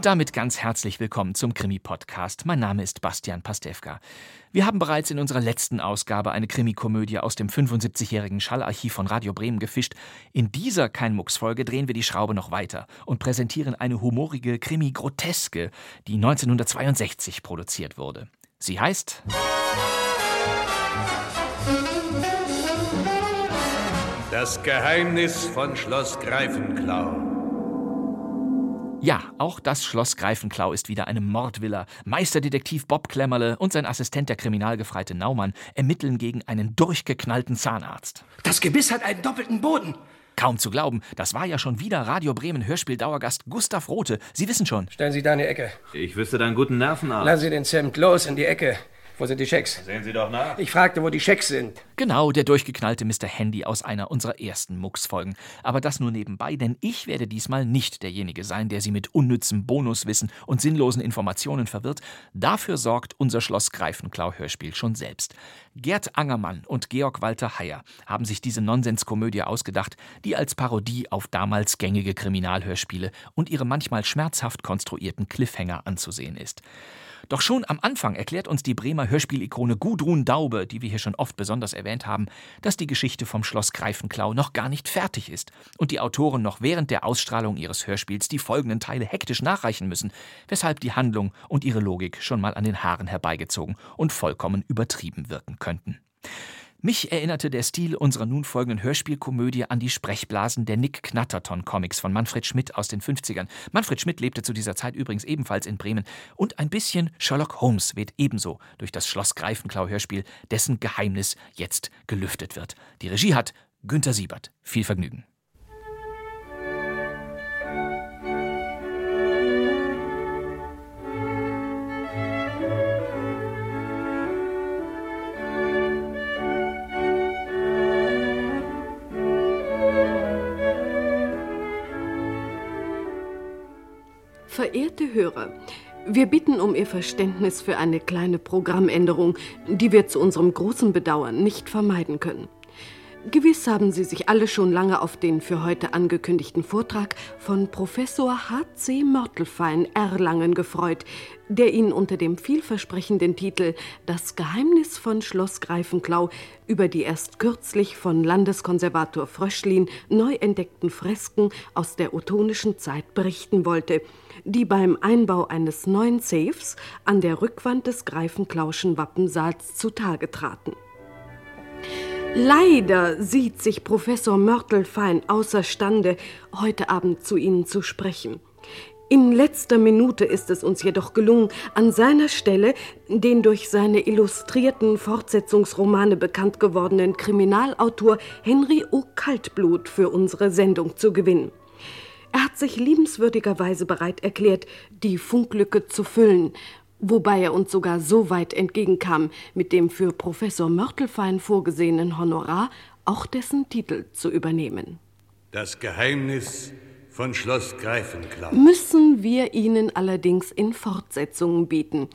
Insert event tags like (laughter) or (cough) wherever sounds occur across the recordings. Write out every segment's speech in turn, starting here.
Und damit ganz herzlich willkommen zum Krimi-Podcast. Mein Name ist Bastian Pastewka. Wir haben bereits in unserer letzten Ausgabe eine Krimikomödie aus dem 75-jährigen Schallarchiv von Radio Bremen gefischt. In dieser Kein-Mucks-Folge drehen wir die Schraube noch weiter und präsentieren eine humorige Krimi-Groteske, die 1962 produziert wurde. Sie heißt Das Geheimnis von Schloss Greifenklau. Ja, auch das Schloss Greifenklau ist wieder eine Mordvilla. Meisterdetektiv Bob Klemmerle und sein Assistent, der Kriminalgefreite Naumann, ermitteln gegen einen durchgeknallten Zahnarzt. Das Gebiss hat einen doppelten Boden. Kaum zu glauben, das war ja schon wieder Radio Bremen Hörspiel-Dauergast Gustav Rote. Sie wissen schon. Stellen Sie da in die Ecke. Ich wüsste dann guten Nervenarzt. Lassen Sie den Zimt los in die Ecke. Wo sind die Schecks? Sehen Sie doch nach. Ich fragte, wo die Schecks sind. Genau, der durchgeknallte Mr. Handy aus einer unserer ersten Mux-Folgen. Aber das nur nebenbei, denn ich werde diesmal nicht derjenige sein, der Sie mit unnützem Bonuswissen und sinnlosen Informationen verwirrt. Dafür sorgt unser Schloss Greifenklau-Hörspiel schon selbst. Gerd Angermann und Georg Walter Heyer haben sich diese Nonsenskomödie ausgedacht, die als Parodie auf damals gängige Kriminalhörspiele und ihre manchmal schmerzhaft konstruierten Cliffhanger anzusehen ist. Doch schon am Anfang erklärt uns die Bremer Hörspielikone Gudrun Daube, die wir hier schon oft besonders erwähnt haben, dass die Geschichte vom Schloss Greifenklau noch gar nicht fertig ist und die Autoren noch während der Ausstrahlung ihres Hörspiels die folgenden Teile hektisch nachreichen müssen, weshalb die Handlung und ihre Logik schon mal an den Haaren herbeigezogen und vollkommen übertrieben wirken könnten. Mich erinnerte der Stil unserer nun folgenden Hörspielkomödie an die Sprechblasen der Nick Knatterton Comics von Manfred Schmidt aus den 50ern. Manfred Schmidt lebte zu dieser Zeit übrigens ebenfalls in Bremen und ein bisschen Sherlock Holmes weht ebenso durch das Schloss Greifenklau Hörspiel, dessen Geheimnis jetzt gelüftet wird. Die Regie hat Günter Siebert. Viel Vergnügen. Verehrte Hörer, wir bitten um Ihr Verständnis für eine kleine Programmänderung, die wir zu unserem großen Bedauern nicht vermeiden können. Gewiss haben Sie sich alle schon lange auf den für heute angekündigten Vortrag von Professor H.C. Mörtelfein Erlangen gefreut, der Ihnen unter dem vielversprechenden Titel Das Geheimnis von Schloss Greifenklau über die erst kürzlich von Landeskonservator Fröschlin neu entdeckten Fresken aus der ottonischen Zeit berichten wollte, die beim Einbau eines neuen Safes an der Rückwand des Greifenklauschen Wappensaals zutage traten. Leider sieht sich Professor Mörtelfein außerstande, heute Abend zu Ihnen zu sprechen. In letzter Minute ist es uns jedoch gelungen, an seiner Stelle den durch seine illustrierten Fortsetzungsromane bekannt gewordenen Kriminalautor Henry O. Kaltblut für unsere Sendung zu gewinnen. Er hat sich liebenswürdigerweise bereit erklärt, die Funklücke zu füllen, wobei er uns sogar so weit entgegenkam, mit dem für Professor Mörtelfein vorgesehenen Honorar auch dessen Titel zu übernehmen. Das Geheimnis von Schloss Greifenklau. Müssen wir Ihnen allerdings in Fortsetzungen bieten.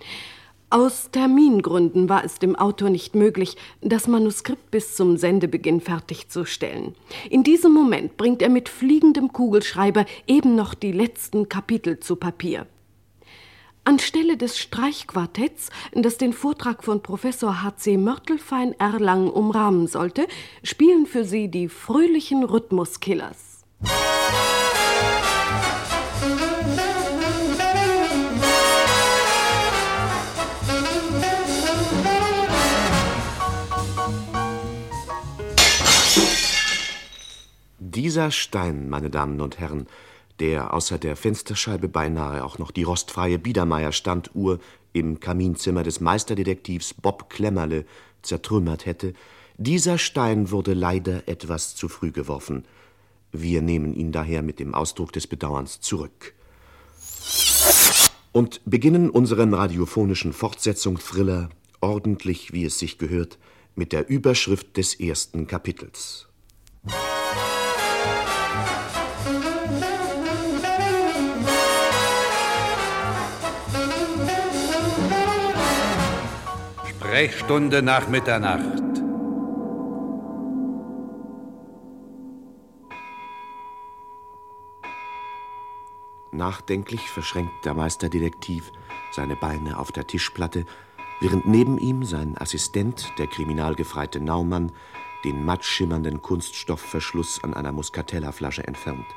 Aus Termingründen war es dem Autor nicht möglich, das Manuskript bis zum Sendebeginn fertigzustellen. In diesem Moment bringt er mit fliegendem Kugelschreiber eben noch die letzten Kapitel zu Papier. Anstelle des Streichquartetts, das den Vortrag von Professor H.C. Mörtelfein Erlangen umrahmen sollte, spielen für Sie die fröhlichen Rhythmuskillers. Dieser Stein, meine Damen und Herren, der außer der Fensterscheibe beinahe auch noch die rostfreie Biedermeier-Standuhr im Kaminzimmer des Meisterdetektivs Bob Klemmerle zertrümmert hätte, dieser Stein wurde leider etwas zu früh geworfen. Wir nehmen ihn daher mit dem Ausdruck des Bedauerns zurück. und beginnen unseren radiophonischen Fortsetzung-Thriller ordentlich, wie es sich gehört, mit der Überschrift des ersten Kapitels. Sprechstunde nach Mitternacht. Nachdenklich verschränkt der Meisterdetektiv seine Beine auf der Tischplatte, während neben ihm sein Assistent, der kriminalgefreite Naumann, den matt schimmernden Kunststoffverschluss an einer Muscatella-Flasche entfernt.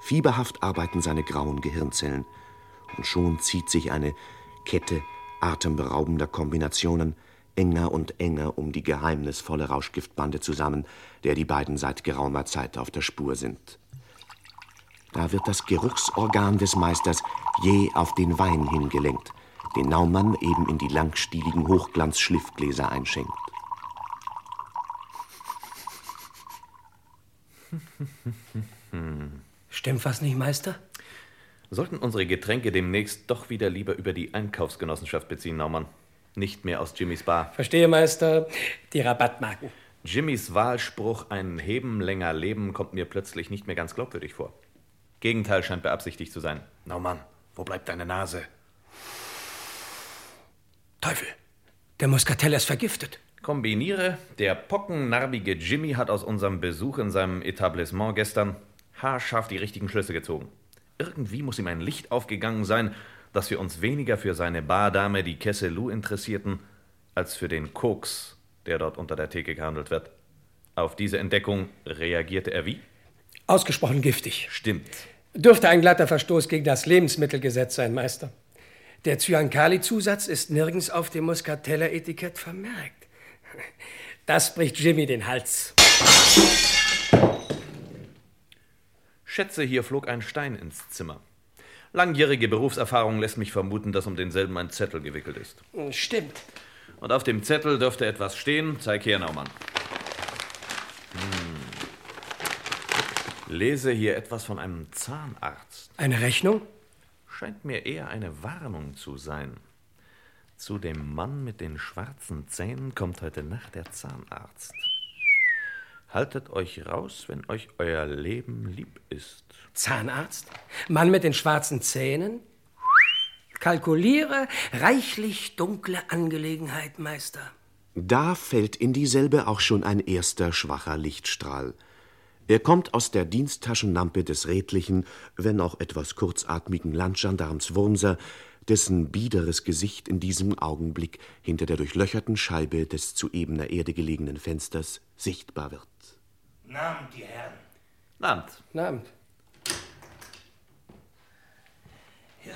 Fieberhaft arbeiten seine grauen Gehirnzellen, und schon zieht sich eine Kette atemberaubender Kombinationen enger und enger um die geheimnisvolle Rauschgiftbande zusammen, der die beiden seit geraumer Zeit auf der Spur sind. Da wird das Geruchsorgan des Meisters je auf den Wein hingelenkt, den Naumann eben in die langstieligen Hochglanzschliffgläser einschenkt. Stimmt was nicht, Meister? Sollten unsere Getränke demnächst doch wieder lieber über die Einkaufsgenossenschaft beziehen, Naumann. Nicht mehr aus Jimmys Bar. Verstehe, Meister. Die Rabattmarken. Jimmys Wahlspruch, ein Heben länger Leben, kommt mir plötzlich nicht mehr ganz glaubwürdig vor. Gegenteil scheint beabsichtigt zu sein. Naumann, wo bleibt deine Nase? Teufel, der Muscatell ist vergiftet. Kombiniere, der pockennarbige Jimmy hat aus unserem Besuch in seinem Etablissement gestern haarscharf die richtigen Schlüsse gezogen. Irgendwie muss ihm ein Licht aufgegangen sein, dass wir uns weniger für seine Bardame, die Kesselou, interessierten, als für den Koks, der dort unter der Theke gehandelt wird. Auf diese Entdeckung reagierte er wie? Ausgesprochen giftig. Stimmt. Dürfte ein glatter Verstoß gegen das Lebensmittelgesetz sein, Meister. Der Cyankali-Zusatz ist nirgends auf dem Muscatella-Etikett vermerkt. Das bricht Jimmy den Hals. Schätze, hier flog ein Stein ins Zimmer. Langjährige Berufserfahrung lässt mich vermuten, dass um denselben ein Zettel gewickelt ist. Stimmt. Und auf dem Zettel dürfte etwas stehen. Zeig her, Naumann. Hm. Lese hier etwas von einem Zahnarzt. Eine Rechnung? Scheint mir eher eine Warnung zu sein. Zu dem Mann mit den schwarzen Zähnen kommt heute Nacht der Zahnarzt. Haltet euch raus, wenn euch euer Leben lieb ist. Zahnarzt? Mann mit den schwarzen Zähnen? Kalkuliere reichlich dunkle Angelegenheit, Meister. Da fällt in dieselbe auch schon ein erster schwacher Lichtstrahl. Er kommt aus der Diensttaschenlampe des redlichen, wenn auch etwas kurzatmigen Landgendarms Wurmser, dessen biederes Gesicht in diesem Augenblick hinter der durchlöcherten Scheibe des zu ebener Erde gelegenen Fensters sichtbar wird. Namen die Herren. Namt. Abend. Ja,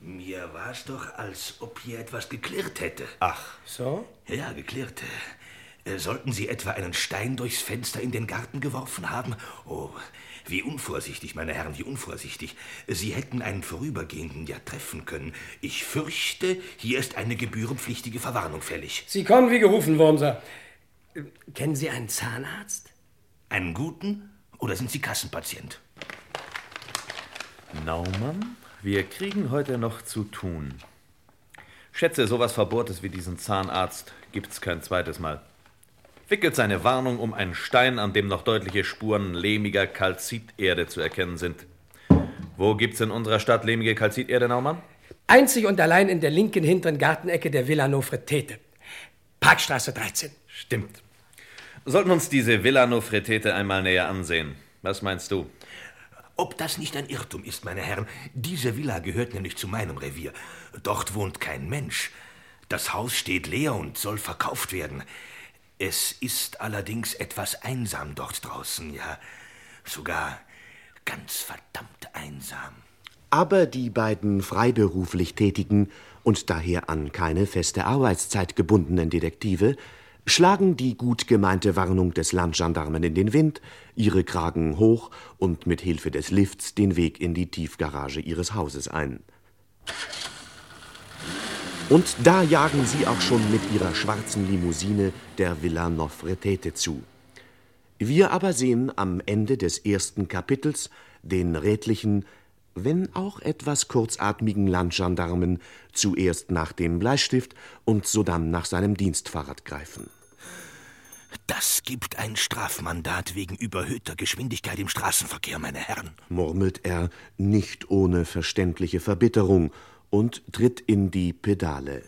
mir war's doch, als ob hier etwas geklirrt hätte. Ach, So? Ja, geklirrt. Äh, Sollten Sie etwa einen Stein durchs Fenster in den Garten geworfen haben? Oh, wie unvorsichtig, meine Herren, wie unvorsichtig. Sie hätten einen Vorübergehenden ja treffen können. Ich fürchte, hier ist eine gebührenpflichtige Verwarnung fällig. Sie kommen wie gerufen, Wurmser. Äh, Kennen Sie einen Zahnarzt? Einen guten oder sind Sie Kassenpatient? Naumann, wir kriegen heute noch zu tun. Schätze, sowas Verbohrtes wie diesen Zahnarzt gibt's kein zweites Mal. Wickelt seine Warnung um einen Stein, an dem noch deutliche Spuren lehmiger Kalziterde zu erkennen sind. Wo gibt's in unserer Stadt lehmige Kalziterde, Naumann? Einzig und allein in der linken hinteren Gartenecke der Villa Nofretete. Parkstraße 13. Stimmt. Sollten uns diese Villa Nofretete einmal näher ansehen. Was meinst du? Ob das nicht ein Irrtum ist, meine Herren, diese Villa gehört nämlich zu meinem Revier. Dort wohnt kein Mensch. Das Haus steht leer und soll verkauft werden. Es ist allerdings etwas einsam dort draußen, ja. Sogar ganz verdammt einsam. Aber die beiden freiberuflich tätigen und daher an keine feste Arbeitszeit gebundenen Detektive schlagen die gut gemeinte Warnung des Landgendarmen in den Wind, ihre Kragen hoch und mit Hilfe des Lifts den Weg in die Tiefgarage ihres Hauses ein. Und da jagen sie auch schon mit ihrer schwarzen Limousine der Villa Nofretete zu. Wir aber sehen am Ende des ersten Kapitels den rätlichen, wenn auch etwas kurzatmigen Landgendarmen zuerst nach dem Bleistift und sodann nach seinem Dienstfahrrad greifen. Das gibt ein Strafmandat wegen überhöhter Geschwindigkeit im Straßenverkehr, meine Herren, murmelt er nicht ohne verständliche Verbitterung und tritt in die Pedale.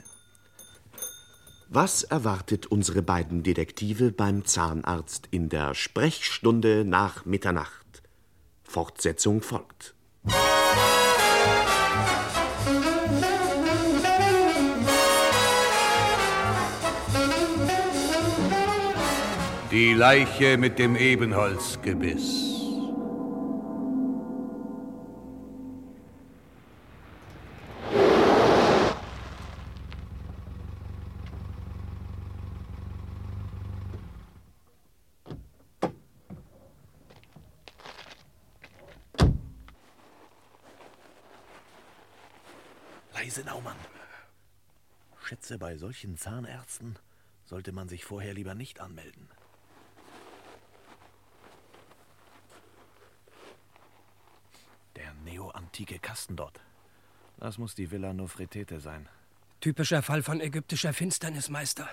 Was erwartet unsere beiden Detektive beim Zahnarzt in der Sprechstunde nach Mitternacht? Fortsetzung folgt. Die Leiche mit dem Ebenholzgebiss. Leise, Naumann. Schätze, bei solchen Zahnärzten sollte man sich vorher lieber nicht anmelden. Der neoantike Kasten dort. Das muss die Villa Nofretete sein. Typischer Fall von ägyptischer Finsternis, Meister.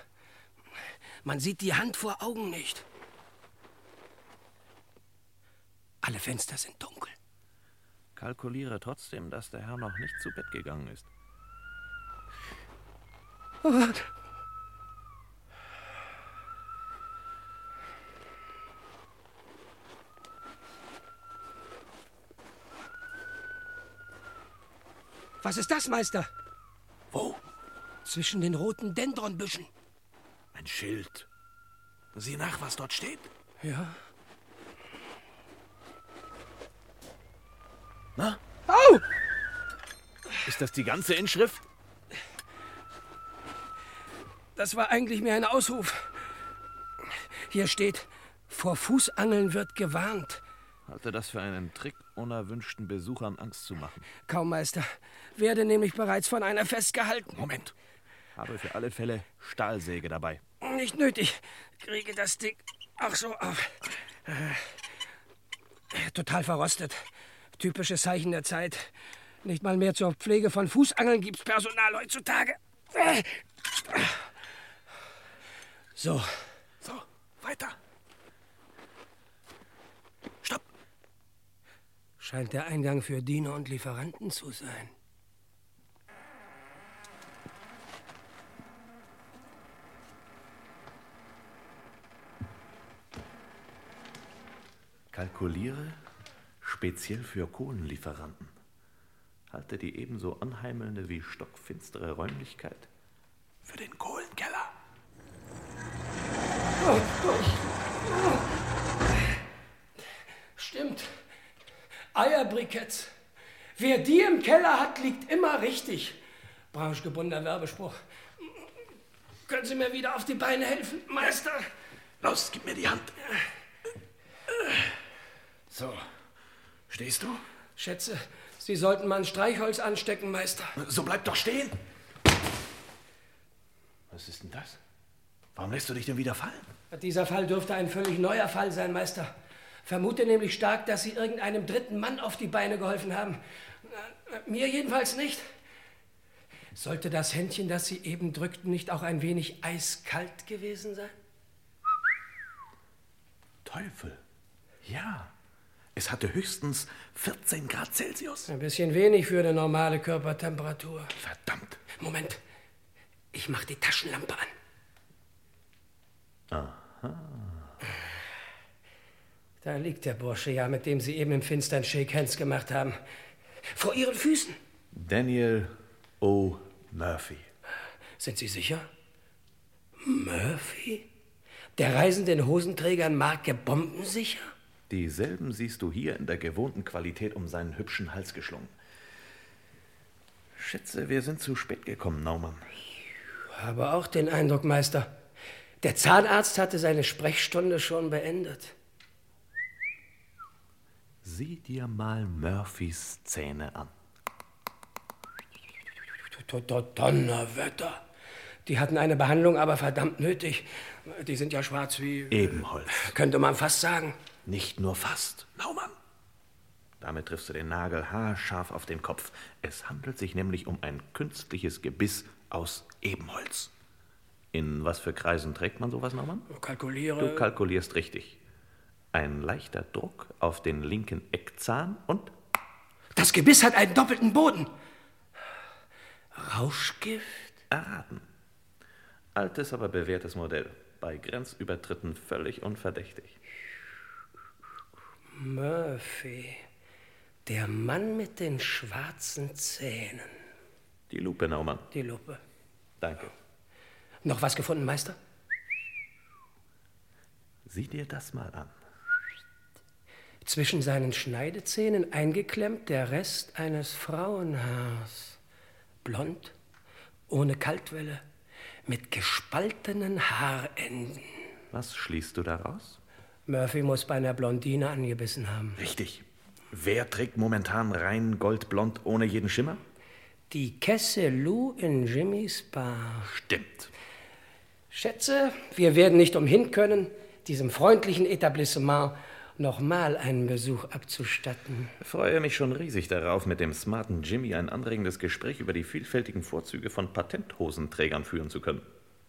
Man sieht die Hand vor Augen nicht. Alle Fenster sind dunkel. Kalkuliere trotzdem, dass der Herr noch nicht zu Bett gegangen ist. Was ist das, Meister? Wo? Zwischen den roten Dendronbüschen. Ein Schild. Sieh nach, was dort steht. Ja. Na? Au! Ist das die ganze Inschrift? Das war eigentlich mehr ein Ausruf. Hier steht, vor Fußangeln wird gewarnt. Halte das für einen Trick, unerwünschten Besuchern Angst zu machen. Kaum, Meister. Werde nämlich bereits von einer festgehalten. Moment. Habe für alle Fälle Stahlsäge dabei. Nicht nötig. Kriege das Ding auch so auf. Äh, total verrostet. Typisches Zeichen der Zeit. Nicht mal mehr zur Pflege von Fußangeln gibt's Personal heutzutage. Äh. So. So, weiter. Stopp. Scheint der Eingang für Diener und Lieferanten zu sein. Kalkuliere speziell für Kohlenlieferanten. Halte die ebenso anheimelnde wie stockfinstere Räumlichkeit für den Kohlenkeller. Stimmt. Eierbriketts. Wer die im Keller hat, liegt immer richtig. Branchegebundener Werbespruch. Können Sie mir wieder auf die Beine helfen, Meister? Los, gib mir die Hand. So, stehst du? Schätze, Sie sollten mal ein Streichholz anstecken, Meister. So bleib doch stehen. Was ist denn das? Warum lässt du dich denn wieder fallen? Dieser Fall dürfte ein völlig neuer Fall sein, Meister. Vermute nämlich stark, dass Sie irgendeinem dritten Mann auf die Beine geholfen haben. Äh, Mir jedenfalls nicht. Sollte das Händchen, das Sie eben drückten, nicht auch ein wenig eiskalt gewesen sein? Teufel. Ja. Es hatte höchstens 14 Grad Celsius. Ein bisschen wenig für eine normale Körpertemperatur. Verdammt. Moment. Ich mach die Taschenlampe an. Aha. Da liegt der Bursche ja, mit dem Sie eben im Finstern Shake Hands gemacht haben. Vor Ihren Füßen. Daniel O. Murphy. Sind Sie sicher? Murphy? Der reisende in Hosenträgern Marke bombensicher? Dieselben siehst du hier in der gewohnten Qualität um seinen hübschen Hals geschlungen. Schätze, wir sind zu spät gekommen, Naumann. Habe auch den Eindruck, Meister. Der Zahnarzt hatte seine Sprechstunde schon beendet. Sieh dir mal Murphys Zähne an. Donnerwetter. Die hatten eine Behandlung, aber verdammt nötig. Die sind ja schwarz wie. Ebenholz. Könnte man fast sagen. Nicht nur fast, Naumann. Damit triffst du den Nagel haarscharf auf den Kopf. Es handelt sich nämlich um ein künstliches Gebiss aus Ebenholz. In was für Kreisen trägt man sowas, Norman? Kalkuliere. Du kalkulierst richtig. Ein leichter Druck auf den linken Eckzahn und Das Gebiss hat einen doppelten Boden. Rauschgift? erraten. Altes, aber bewährtes Modell. Bei Grenzübertritten völlig unverdächtig. Murphy. Der Mann mit den schwarzen Zähnen. Die Lupe, Naumann. Die Lupe. Danke. Noch was gefunden, Meister? Sieh dir das mal an. Zwischen seinen Schneidezähnen eingeklemmt der Rest eines Frauenhaars. Blond, ohne Kaltwelle, mit gespaltenen Haarenden. Was schließt du daraus? Murphy muss bei einer Blondine angebissen haben. Richtig. Wer trägt momentan rein goldblond ohne jeden Schimmer? Die Kesse Lou in Jimmys Bar. Stimmt. Schätze, wir werden nicht umhin können, diesem freundlichen Etablissement nochmal einen Besuch abzustatten. Freue mich schon riesig darauf, mit dem smarten Jimmy ein anregendes Gespräch über die vielfältigen Vorzüge von Patenthosenträgern führen zu können.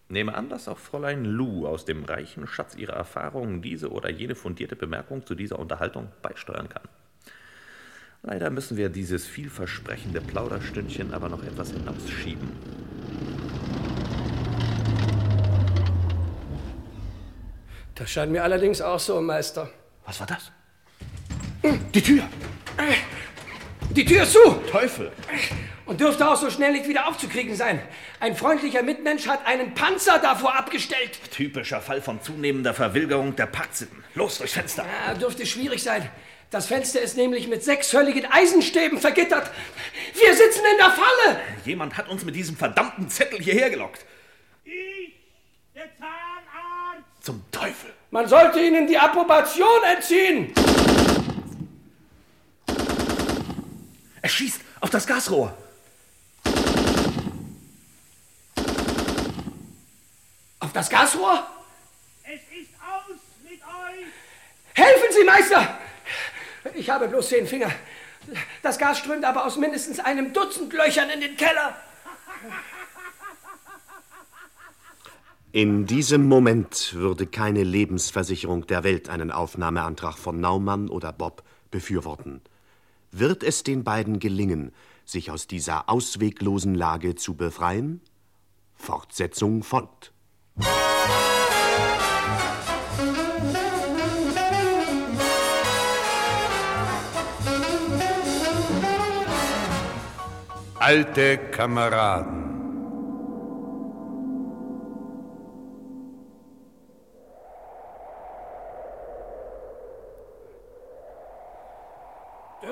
Nehme an, dass auch Fräulein Lou aus dem reichen Schatz ihrer Erfahrungen diese oder jene fundierte Bemerkung zu dieser Unterhaltung beisteuern kann. Leider müssen wir dieses vielversprechende Plauderstündchen aber noch etwas hinausschieben. Das scheint mir allerdings auch so, Meister. Was war das? Die Tür! Die Tür ist zu! Teufel! Und dürfte auch so schnell nicht wieder aufzukriegen sein. Ein freundlicher Mitmensch hat einen Panzer davor abgestellt. Typischer Fall von zunehmender Verwilgerung der Parksitten. Los durchs Fenster! Ja, dürfte schwierig sein. Das Fenster ist nämlich mit sechs hölligen Eisenstäben vergittert. Wir sitzen in der Falle! Jemand hat uns mit diesem verdammten Zettel hierher gelockt. Der Zahnarzt! Zum Teufel! Man sollte ihnen die Approbation entziehen! Er schießt auf das Gasrohr. Auf das Gasrohr? Es ist aus mit euch! Helfen Sie, Meister! Ich habe bloß zehn Finger. Das Gas strömt aber aus mindestens einem Dutzend Löchern in den Keller. In diesem Moment würde keine Lebensversicherung der Welt einen Aufnahmeantrag von Naumann oder Bob befürworten. Wird es den beiden gelingen, sich aus dieser ausweglosen Lage zu befreien? Fortsetzung folgt. Alte Kameraden.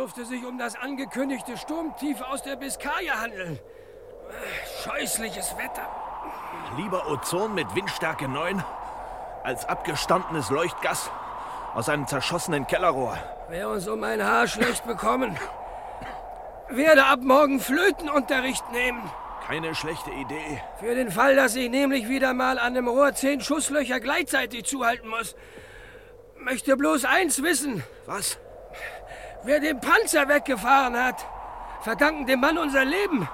Dürfte sich um das angekündigte Sturmtief aus der Biskaya handeln. Scheußliches Wetter. Lieber Ozon mit Windstärke 9 als abgestandenes Leuchtgas aus einem zerschossenen Kellerrohr. Wer uns um ein Haar schlecht bekommen, werde ab morgen Flötenunterricht nehmen. Keine schlechte Idee. Für den Fall, dass ich nämlich wieder mal an einem Rohr zehn Schusslöcher gleichzeitig zuhalten muss. Möchte bloß eins wissen. Was? Wer den Panzer weggefahren hat, verdanken dem Mann unser Leben.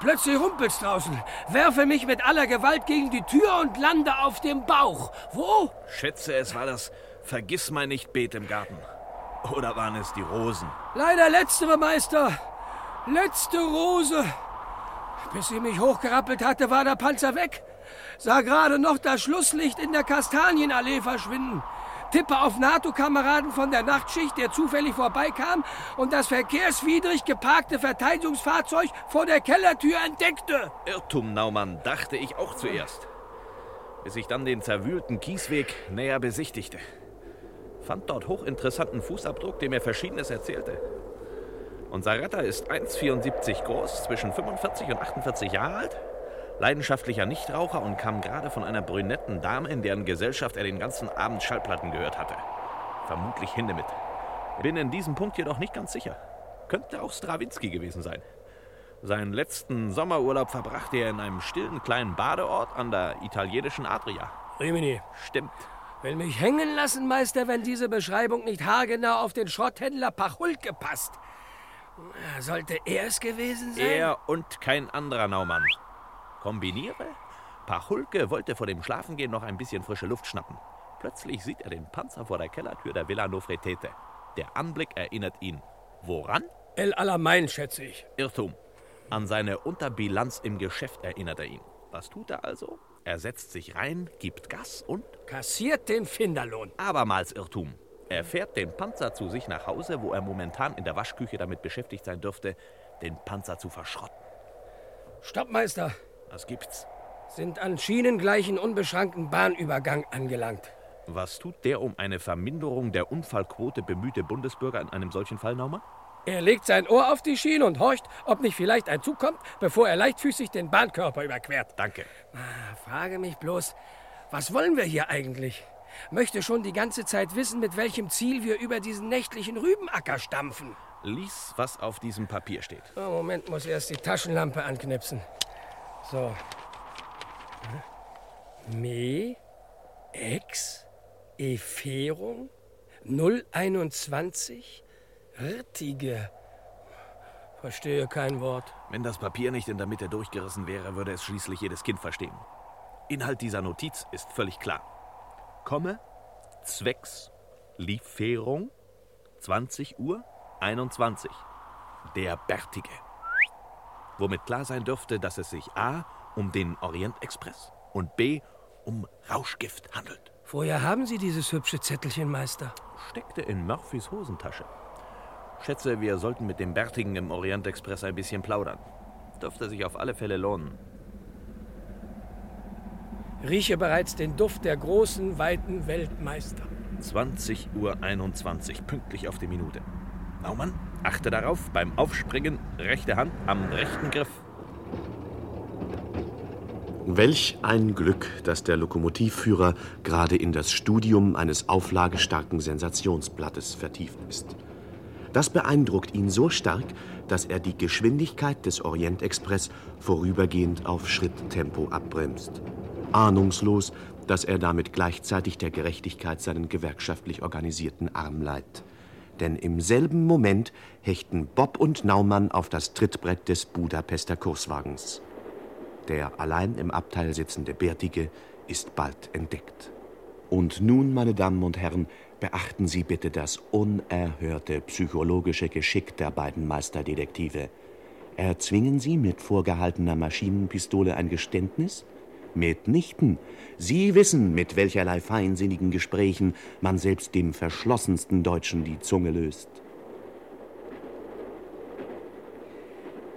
Plötzlich rumpelt's draußen. Werfe mich mit aller Gewalt gegen die Tür und lande auf dem Bauch. Wo? Schätze, es war das Vergissmeinnicht-Beet im Garten. Oder waren es die Rosen? Leider letztere, Meister. Letzte Rose. Bis sie mich hochgerappelt hatte, war der Panzer weg. Sah gerade noch das Schlusslicht in der Kastanienallee verschwinden. Tippe auf NATO-Kameraden von der Nachtschicht, der zufällig vorbeikam und das verkehrswidrig geparkte Verteidigungsfahrzeug vor der Kellertür entdeckte. Irrtum, Naumann, dachte ich auch zuerst. Bis ich dann den zerwühlten Kiesweg näher besichtigte. Fand dort hochinteressanten Fußabdruck, der mir Verschiedenes erzählte. Unser Retter ist 1,74 groß, zwischen 45 und 48 Jahre alt, leidenschaftlicher Nichtraucher und kam gerade von einer brünetten Dame, in deren Gesellschaft er den ganzen Abend Schallplatten gehört hatte. Vermutlich Hindemith. Bin in diesem Punkt jedoch nicht ganz sicher. Könnte auch Strawinski gewesen sein. Seinen letzten Sommerurlaub verbrachte er in einem stillen kleinen Badeort an der italienischen Adria. Rimini. Stimmt. Will mich hängen lassen, Meister, wenn diese Beschreibung nicht haargenau auf den Schrotthändler Pachulke passt. Sollte er es gewesen sein? Er und kein anderer Naumann. Kombiniere? Pachulke wollte vor dem Schlafengehen noch ein bisschen frische Luft schnappen. Plötzlich sieht er den Panzer vor der Kellertür der Villa Nofretete. Der Anblick erinnert ihn. Woran? El Alamein, schätze ich. Irrtum. An seine Unterbilanz im Geschäft erinnert er ihn. Was tut er also? Er setzt sich rein, gibt Gas und kassiert den Finderlohn. Abermals Irrtum. Er fährt den Panzer zu sich nach Hause, wo er momentan in der Waschküche damit beschäftigt sein dürfte, den Panzer zu verschrotten. Stopp, Meister. Was gibt's? Sind an schienengleichen unbeschrankten Bahnübergang angelangt. Was tut der um eine Verminderung der Unfallquote bemühte Bundesbürger in einem solchen Fall, Naumann? Er legt sein Ohr auf die Schiene und horcht, ob nicht vielleicht ein Zug kommt, bevor er leichtfüßig den Bahnkörper überquert. Danke. Ah, frage mich bloß, was wollen wir hier eigentlich? Möchte schon die ganze Zeit wissen, mit welchem Ziel wir über diesen nächtlichen Rübenacker stampfen. Lies, was auf diesem Papier steht. Oh, Moment, muss erst die Taschenlampe anknipsen. So. Me, Ex, Eferung, 021, Rittige. Verstehe kein Wort. Wenn das Papier nicht in der Mitte durchgerissen wäre, würde es schließlich jedes Kind verstehen. Inhalt dieser Notiz ist völlig klar. Komme, Zwecks, Lieferung, 20 Uhr 21. Der Bärtige. Womit klar sein dürfte, dass es sich A um den Orientexpress und B um Rauschgift handelt. Woher haben Sie dieses hübsche Zettelchen, Meister? Steckte in Murphys Hosentasche. Schätze, wir sollten mit dem Bärtigen im Orientexpress ein bisschen plaudern. Dürfte sich auf alle Fälle lohnen. Rieche bereits den Duft der großen, weiten Weltmeister. 20 Uhr 21, pünktlich auf die Minute. Naumann, achte darauf, beim Aufspringen rechte Hand am rechten Griff. Welch ein Glück, dass der Lokomotivführer gerade in das Studium eines auflagestarken Sensationsblattes vertieft ist. Das beeindruckt ihn so stark, dass er die Geschwindigkeit des Orientexpress vorübergehend auf Schritttempo abbremst. Ahnungslos, dass er damit gleichzeitig der Gerechtigkeit seinen gewerkschaftlich organisierten Arm leiht. Denn im selben Moment hechten Bob und Naumann auf das Trittbrett des Budapester Kurswagens. Der allein im Abteil sitzende Bärtige ist bald entdeckt. Und nun, meine Damen und Herren, beachten Sie bitte das unerhörte psychologische Geschick der beiden Meisterdetektive. Erzwingen Sie mit vorgehaltener Maschinenpistole ein Geständnis? Mitnichten. Sie wissen, mit welcherlei feinsinnigen Gesprächen man selbst dem verschlossensten Deutschen die Zunge löst.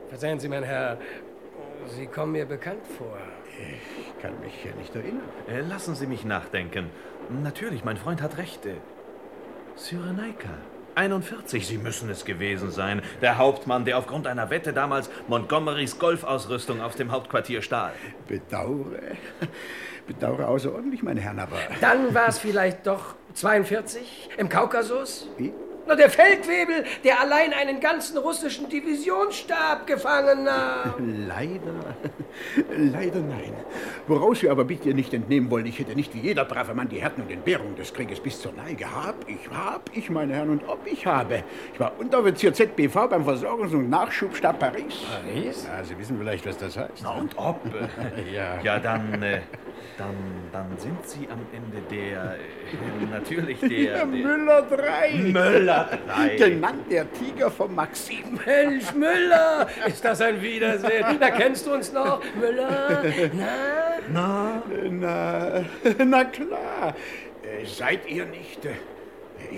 Verzeihen Sie, mein Herr, Sie kommen mir bekannt vor. Ich kann mich ja nicht erinnern. Äh, lassen Sie mich nachdenken. Natürlich, mein Freund hat Recht. Äh, Cyrenaika. 41, Sie müssen es gewesen sein. Der Hauptmann, der aufgrund einer Wette damals Montgomerys Golfausrüstung aus dem Hauptquartier stahl. Bedauere. Bedauere außerordentlich, meine Herren, aber. Dann war es vielleicht doch 42 im Kaukasus? Wie? Na, der Feldwebel, der allein einen ganzen russischen Divisionsstab gefangen nahm. (laughs) Leider, leider nein. Woraus wir aber bitte nicht entnehmen wollen, ich hätte nicht wie jeder brave Mann die Härten und Entbehrungen des Krieges bis zur Neige. Hab ich, hab ich, meine Herren, und ob ich habe. Ich war Unteroffizier ZBV beim Versorgungs- und Nachschubstab Paris. Paris? Ja, Sie wissen vielleicht, was das heißt. Na und ob? (laughs) ja. Ja, dann, äh, dann, dann sind Sie am Ende der, äh, natürlich der... Der der Müller 3. Müller 3. Genannt der Tiger von Maxim. Mensch, Müller, ist das ein Wiedersehen? Da kennst du uns noch, Müller? Na? Na? Na, na klar. Äh, Seid ihr nicht...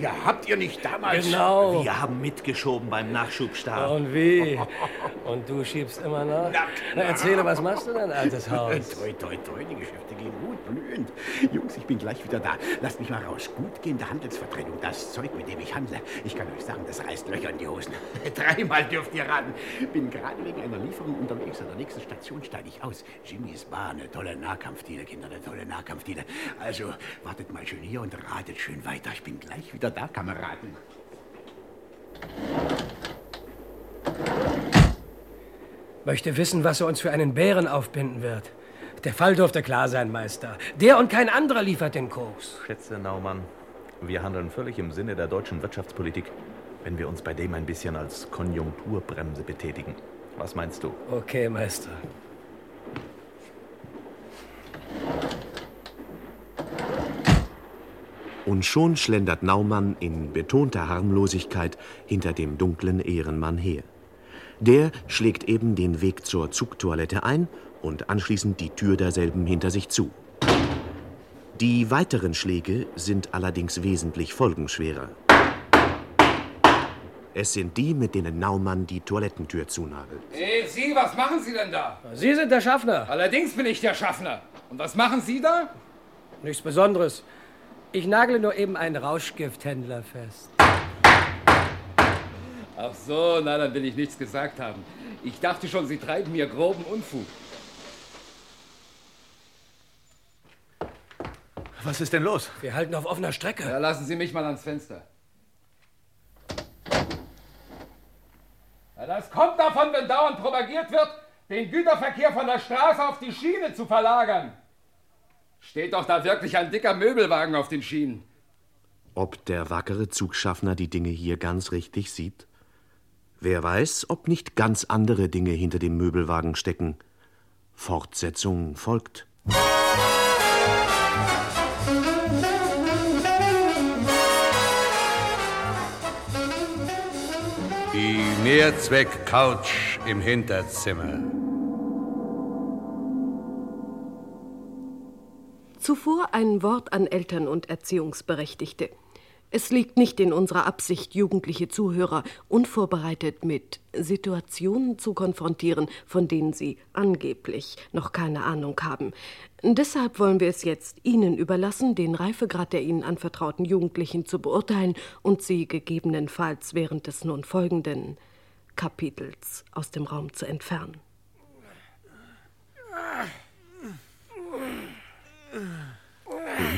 Ja, habt ihr nicht damals... Genau. Wir haben mitgeschoben beim Nachschubstab. Und wie? (laughs) Und du schiebst immer noch? Na, erzähle, was machst du denn, altes Haus? Toi, toi, toi, die Geschäfte gehen gut, blühend. Jungs, ich bin gleich wieder da. Lasst mich mal raus. Gut gehende Handelsvertretung, das Zeug, mit dem ich handle. Ich kann euch sagen, das reißt Löcher in die Hosen. (laughs) Dreimal dürft ihr raten. Bin gerade wegen einer Lieferung unterwegs. An der nächsten Station steige ich aus. Jimmys Bar, eine tolle Nahkampfdiele, Kinder, eine tolle Nahkampfdiele. Also, wartet mal schön hier und ratet schön weiter. Ich bin gleich wieder da, Kameraden. Möchte wissen, was er uns für einen Bären aufbinden wird. Der Fall dürfte klar sein, Meister. Der und kein anderer liefert den Koks. Schätze, Naumann, wir handeln völlig im Sinne der deutschen Wirtschaftspolitik, wenn wir uns bei dem ein bisschen als Konjunkturbremse betätigen. Was meinst du? Okay, Meister. Und schon schlendert Naumann in betonter Harmlosigkeit hinter dem dunklen Ehrenmann her. Der schlägt eben den Weg zur Zugtoilette ein und anschließend die Tür derselben hinter sich zu. Die weiteren Schläge sind allerdings wesentlich folgenschwerer. Es sind die, mit denen Naumann die Toilettentür zunagelt. Hey, Sie, was machen Sie denn da? Sie sind der Schaffner. Allerdings bin ich der Schaffner. Und was machen Sie da? Nichts Besonderes. Ich nagle nur eben einen Rauschgifthändler fest. Ach so, na, dann will ich nichts gesagt haben. Ich dachte schon, Sie treiben mir groben Unfug. Was ist denn los? Wir halten auf offener Strecke. Ja, lassen Sie mich mal ans Fenster. Ja, das kommt davon, wenn dauernd propagiert wird, den Güterverkehr von der Straße auf die Schiene zu verlagern. Steht doch da wirklich ein dicker Möbelwagen auf den Schienen. Ob der wackere Zugschaffner die Dinge hier ganz richtig sieht? Wer weiß, ob nicht ganz andere Dinge hinter dem Möbelwagen stecken. Fortsetzung folgt. Die Mehrzweck-Couch im Hinterzimmer. Zuvor ein Wort an Eltern und Erziehungsberechtigte. Es liegt nicht in unserer Absicht, jugendliche Zuhörer unvorbereitet mit Situationen zu konfrontieren, von denen sie angeblich noch keine Ahnung haben. Deshalb wollen wir es jetzt Ihnen überlassen, den Reifegrad der Ihnen anvertrauten Jugendlichen zu beurteilen und sie gegebenenfalls während des nun folgenden Kapitels aus dem Raum zu entfernen.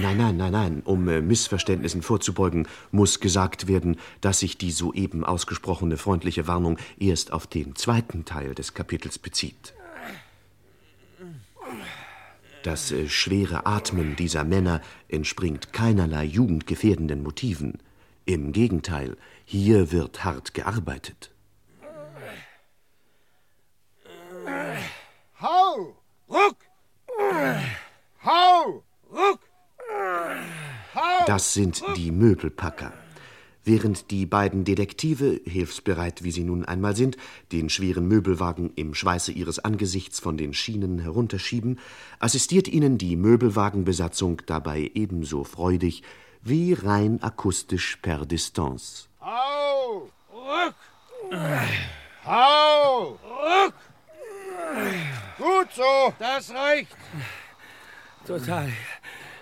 Nein, nein, nein, nein. Um äh, Missverständnissen vorzubeugen, muss gesagt werden, dass sich die soeben ausgesprochene freundliche Warnung erst auf den zweiten Teil des Kapitels bezieht. Das äh, schwere Atmen dieser Männer entspringt keinerlei jugendgefährdenden Motiven. Im Gegenteil, hier wird hart gearbeitet. Hau! Ruck! Hau! Ruck! Hau! Das sind die Möbelpacker. Während die beiden Detektive, hilfsbereit wie sie nun einmal sind, den schweren Möbelwagen im Schweiße ihres Angesichts von den Schienen herunterschieben, assistiert ihnen die Möbelwagenbesatzung dabei ebenso freudig wie rein akustisch per Distanz. Hau! Ruck! Hau! Ruck! Gut so! Das reicht. Total.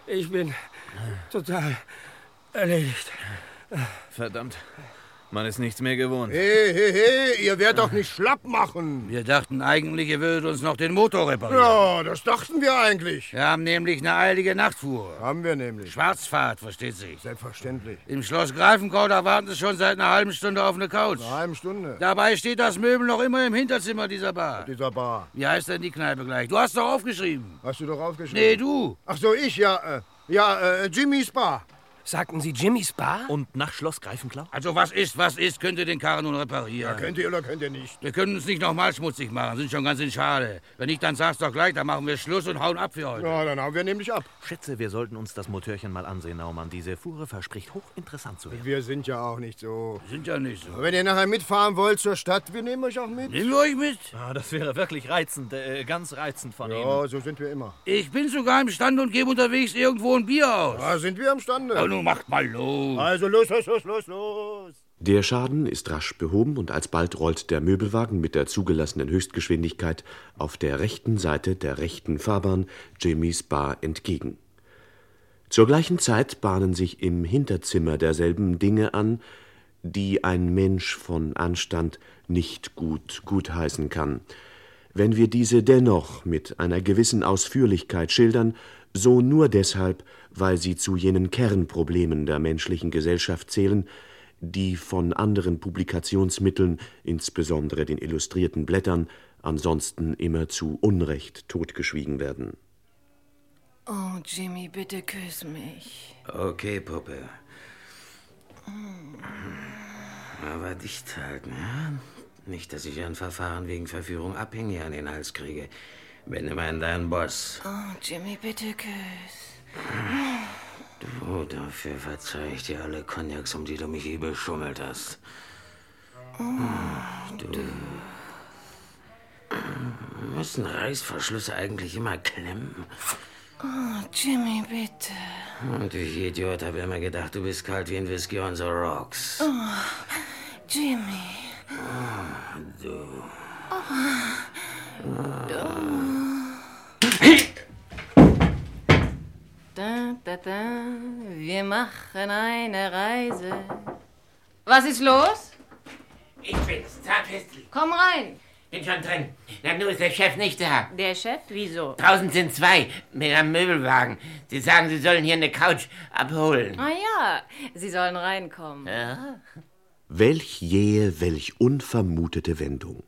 Ich bin total erledigt. Verdammt. Man ist nichts mehr gewohnt. Hey, hey, hey, ihr werdet doch nicht schlapp machen. Wir dachten eigentlich, ihr würdet uns noch den Motor reparieren. Ja, das dachten wir eigentlich. Wir haben nämlich eine eilige Nachtfuhr. Haben wir nämlich. Schwarzfahrt, versteht sich. Selbstverständlich. Im Schloss Greifenkau, da warten Sie schon seit einer halben Stunde auf eine Couch. Eine halbe Stunde. Dabei steht das Möbel noch immer im Hinterzimmer dieser Bar. Dieser Bar. Wie heißt denn die Kneipe gleich? Du hast doch aufgeschrieben. Hast du doch aufgeschrieben? Nee, du. Ach so, ich, ja. Äh, ja, äh, Jimmy's Bar. Sagten Sie Jimmys Bar? Und nach Schloss Greifenklau? Also was ist, was ist, könnt ihr den Karren nun Ja, reparieren. könnt ihr oder könnt ihr nicht? wir können uns nicht nochmal schmutzig machen, sind schon ganz in Schale. Wenn nicht, dann sag's doch gleich, dann machen wir Schluss und hauen ab für heute. Ja, dann hauen wir nämlich ab. Schätze, wir sollten uns das Motörchen mal ansehen, Naumann. Diese Fuhre verspricht hochinteressant zu werden. Wir sind ja auch nicht so. Sind ja nicht so. Wenn ihr nachher mitfahren wollt zur Stadt, wir nehmen euch auch mit. Nehmen wir euch mit? Ah, das wäre wirklich reizend, äh, ganz reizend von Ihnen. Ja, so sind wir immer. Ich bin sogar im Stand und gebe unterwegs irgendwo ein Bier aus. Da sind wir am Stande. Aber nun macht mal los. Also los, los, los, los, los. Der Schaden ist rasch behoben und alsbald rollt der Möbelwagen mit der zugelassenen Höchstgeschwindigkeit auf der rechten Seite der rechten Fahrbahn Jimmys Bar entgegen. Zur gleichen Zeit bahnen sich im Hinterzimmer derselben Dinge an, die ein Mensch von Anstand nicht gut gutheißen kann. Wenn wir diese dennoch mit einer gewissen Ausführlichkeit schildern, so nur deshalb, weil sie zu jenen Kernproblemen der menschlichen Gesellschaft zählen, die von anderen Publikationsmitteln, insbesondere den illustrierten Blättern, ansonsten immer zu Unrecht totgeschwiegen werden. Oh, Jimmy, bitte küss mich. Okay, Puppe. Aber dicht halten, ja? Nicht, dass ich ein Verfahren wegen Verführung abhängig an den Hals kriege. Bin immerhin dein Boss. Oh, Jimmy, bitte küss. Du, dafür verzeih ich dir alle Cognacs, um die du mich je beschummelt hast. Du. Müssen Reißverschlüsse eigentlich immer klemmen? Oh, Jimmy, bitte. Und ich Idiot habe immer gedacht, du bist kalt wie ein Whisky on the Rocks. Oh, Jimmy. Du. Da, da, da. Wir machen eine Reise. Was ist los? Ich bin's, Zartfestli. Komm rein. Bin schon drin. Na, nur ist der Chef nicht da. Der Chef? Wieso? Draußen sind zwei mit einem Möbelwagen. Sie sagen, sie sollen hier eine Couch abholen. Ah ja, Sie sollen reinkommen. Ja? Welch jähe, welch unvermutete Wendung.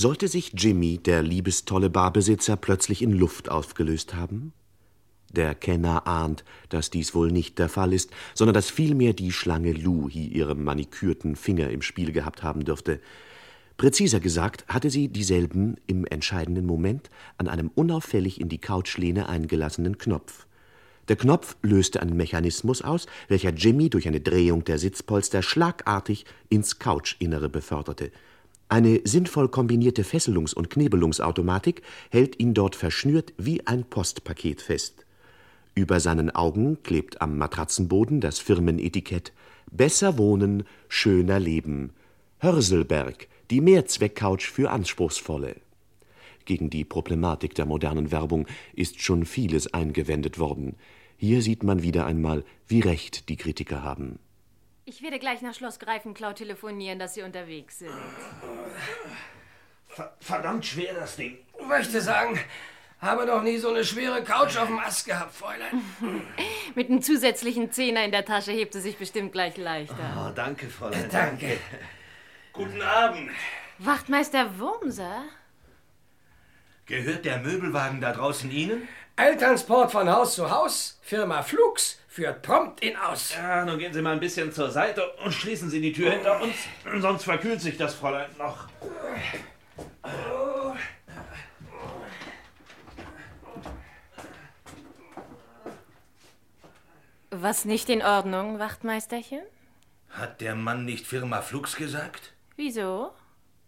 Sollte sich Jimmy, der liebestolle Barbesitzer, plötzlich in Luft aufgelöst haben? Der Kenner ahnt, dass dies wohl nicht der Fall ist, sondern dass vielmehr die Schlange Louhi ihre manikürten Finger im Spiel gehabt haben dürfte. Präziser gesagt hatte sie dieselben im entscheidenden Moment an einem unauffällig in die Couchlehne eingelassenen Knopf. Der Knopf löste einen Mechanismus aus, welcher Jimmy durch eine Drehung der Sitzpolster schlagartig ins Couchinnere beförderte. Eine sinnvoll kombinierte Fesselungs- und Knebelungsautomatik hält ihn dort verschnürt wie ein Postpaket fest. Über seinen Augen klebt am Matratzenboden das Firmenetikett Besser wohnen, schöner leben. Hörselberg, die Mehrzweckcouch für Anspruchsvolle. Gegen die Problematik der modernen Werbung ist schon vieles eingewendet worden. Hier sieht man wieder einmal, wie recht die Kritiker haben. Ich werde gleich nach Schloss Greifenklau telefonieren, dass Sie unterwegs sind. Verdammt schwer das Ding. Ich möchte sagen, habe noch nie so eine schwere Couch auf dem Ast gehabt, Fräulein. (laughs) Mit einem zusätzlichen Zehner in der Tasche hebt sie sich bestimmt gleich leichter. Oh, danke, Fräulein. (laughs) Danke. Guten Abend. Wachtmeister Wurmser? Gehört der Möbelwagen da draußen Ihnen? Eiltransport von Haus zu Haus, Firma Flux, führt prompt ihn aus. Ja, nun gehen Sie mal ein bisschen zur Seite und schließen Sie die Tür hinter uns, sonst verkühlt sich das Fräulein noch. Was nicht in Ordnung, Wachtmeisterchen? Hat der Mann nicht Firma Flux gesagt? Wieso?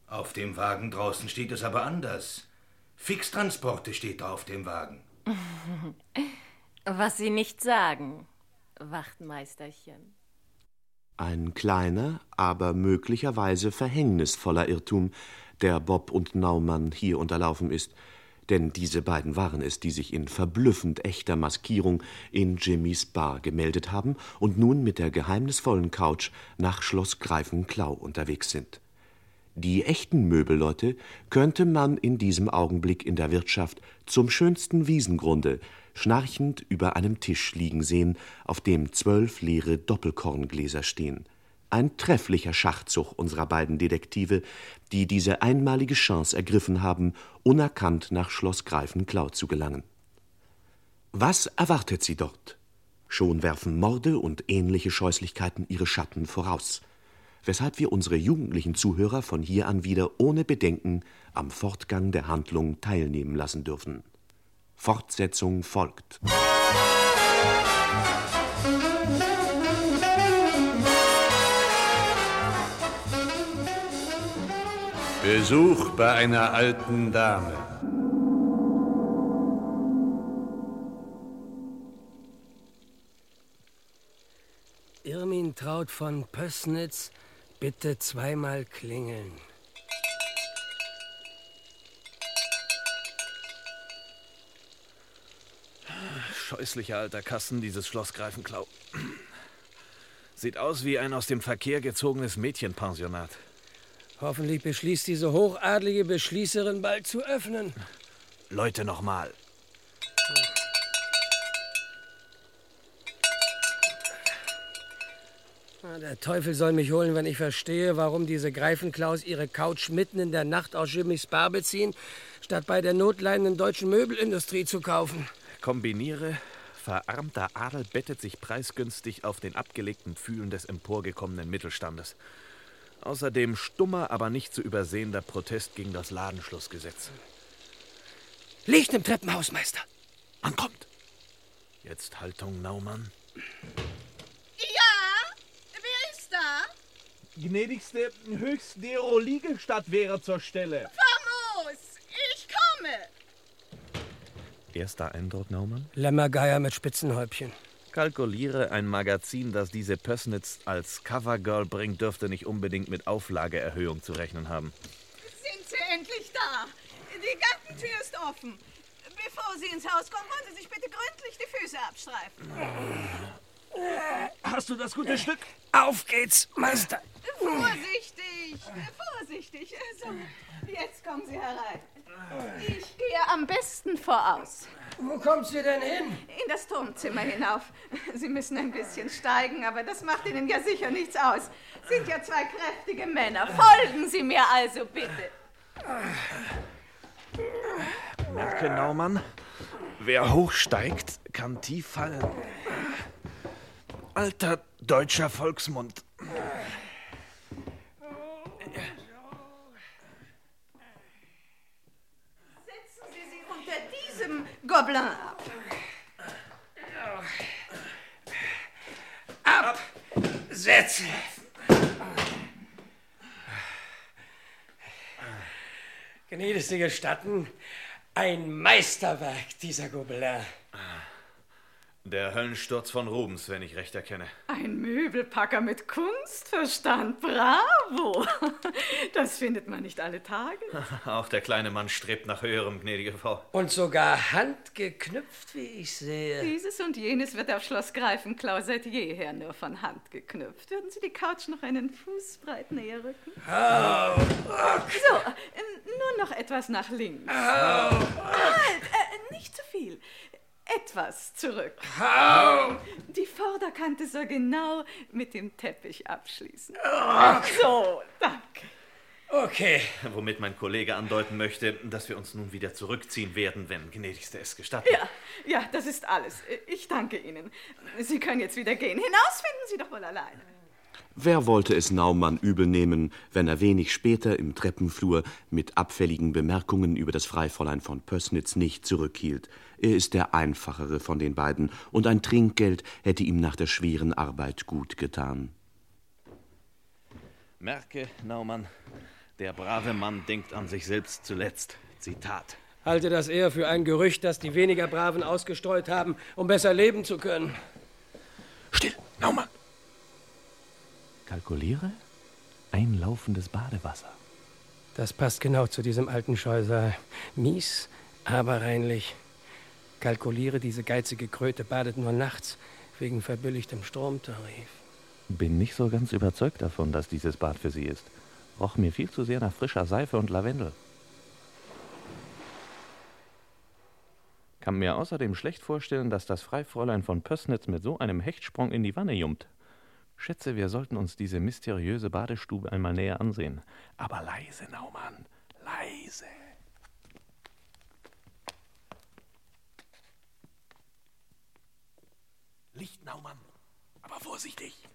Auf dem Wagen draußen steht es aber anders. Fixtransporte steht da auf dem Wagen. (laughs) Was Sie nicht sagen, Wachtmeisterchen. Ein kleiner, aber möglicherweise verhängnisvoller Irrtum, der Bob und Naumann hier unterlaufen ist, denn diese beiden waren es, die sich in verblüffend echter Maskierung in Jimmys Bar gemeldet haben und nun mit der geheimnisvollen Couch nach Schloss Greifenklau unterwegs sind. Die echten Möbelleute könnte man in diesem Augenblick in der Wirtschaft zum schönsten Wiesengrunde schnarchend über einem Tisch liegen sehen, auf dem zwölf leere Doppelkorngläser stehen. Ein trefflicher Schachzug unserer beiden Detektive, die diese einmalige Chance ergriffen haben, unerkannt nach Schloss Greifenklau zu gelangen. Was erwartet sie dort? Schon werfen Morde und ähnliche Scheußlichkeiten ihre Schatten voraus, weshalb wir unsere jugendlichen Zuhörer von hier an wieder ohne Bedenken am Fortgang der Handlung teilnehmen lassen dürfen. Fortsetzung folgt. Besuch bei einer alten Dame. Irmin Traut von Pößnitz, bitte zweimal klingeln. Scheußlicher alter Kasten, dieses Schloss Greifenklau. Sieht aus wie ein aus dem Verkehr gezogenes Mädchenpensionat. Hoffentlich beschließt diese hochadlige Beschließerin bald zu öffnen. Leute, nochmal. Der Teufel soll mich holen, wenn ich verstehe, warum diese Greifenklaus ihre Couch mitten in der Nacht aus Jimmys Bar beziehen, statt bei der notleidenden deutschen Möbelindustrie zu kaufen. Kombiniere. Verarmter Adel bettet sich preisgünstig auf den abgelegten Pfühlen des emporgekommenen Mittelstandes. Außerdem stummer, aber nicht zu übersehender Protest gegen das Ladenschlussgesetz. Licht im Treppenhaus, Meister. Man kommt. Jetzt Haltung, Naumann. Ja, wer ist da? Gnädigste, höchst dero Liegestadt wäre zur Stelle. Famos, ich komme. Erster Eindruck, Naumann? Lämmergeier mit Spitzenhäubchen. Kalkuliere, ein Magazin, das diese Pössnitz als Covergirl bringt, dürfte nicht unbedingt mit Auflageerhöhung zu rechnen haben. Sind Sie endlich da? Die Gartentür ist offen. Bevor Sie ins Haus kommen, wollen Sie sich bitte gründlich die Füße abstreifen. Hast du das gute Stück? Auf geht's, Meister. Vorsichtig, vorsichtig. So, jetzt kommen Sie herein. Ich gehe am besten voraus. Wo kommt sie denn hin? In das Turmzimmer hinauf. Sie müssen ein bisschen steigen, aber das macht Ihnen ja sicher nichts aus. Sind ja zwei kräftige Männer. Folgen Sie mir also bitte. Merke, Naumann, wer hochsteigt, kann tief fallen. Alter deutscher Volksmund. Setzen Sie sich unter diesem Gobelin ab. Absetzen. Gnädigste gestatten, ein Meisterwerk dieser Gobelin. Der Höllensturz von Rubens, wenn ich recht erkenne. Ein Möbelpacker mit Kunstverstand. Bravo. (laughs) Das findet man nicht alle Tage. (laughs) Auch der kleine Mann strebt nach höherem, gnädige Frau. Und sogar handgeknüpft, wie ich sehe. Dieses und jenes wird auf Schloss Greifenklau seit jeher nur von Hand geknüpft. Würden Sie die Couch noch einen Fußbreit näher rücken? Au, So, äh, nur noch etwas nach links. Halt, zu viel. Etwas zurück. Au. Die Vorderkante soll genau mit dem Teppich abschließen. Ach. So, danke. Okay. Womit mein Kollege andeuten möchte, dass wir uns nun wieder zurückziehen werden, wenn gnädigste es gestatten. Ja, ja, das ist alles. Ich danke Ihnen. Sie können jetzt wieder gehen. Hinaus finden Sie doch wohl alleine. Wer wollte es Naumann übel nehmen, wenn er wenig später im Treppenflur mit abfälligen Bemerkungen über das Freifräulein von Pößnitz nicht zurückhielt? Er ist der einfachere von den beiden, und ein Trinkgeld hätte ihm nach der schweren Arbeit gut getan. Merke, Naumann, der brave Mann denkt an sich selbst zuletzt. Zitat. Halte das eher für ein Gerücht, das die weniger Braven ausgestreut haben, um besser leben zu können. Still, Naumann! Kalkuliere ein laufendes Badewasser. Das passt genau zu diesem alten Scheusal. Mies, aber reinlich. Kalkuliere, diese geizige Kröte badet nur nachts wegen verbilligtem Stromtarif. Bin nicht so ganz überzeugt davon, dass dieses Bad für Sie ist. Roch mir viel zu sehr nach frischer Seife und Lavendel. Kann mir außerdem schlecht vorstellen, dass das Freifräulein von Pößnitz mit so einem Hechtsprung in die Wanne jumpt. Schätze, wir sollten uns diese mysteriöse Badestube einmal näher ansehen. Aber leise, Naumann, leise. Licht, Naumann, aber vorsichtig.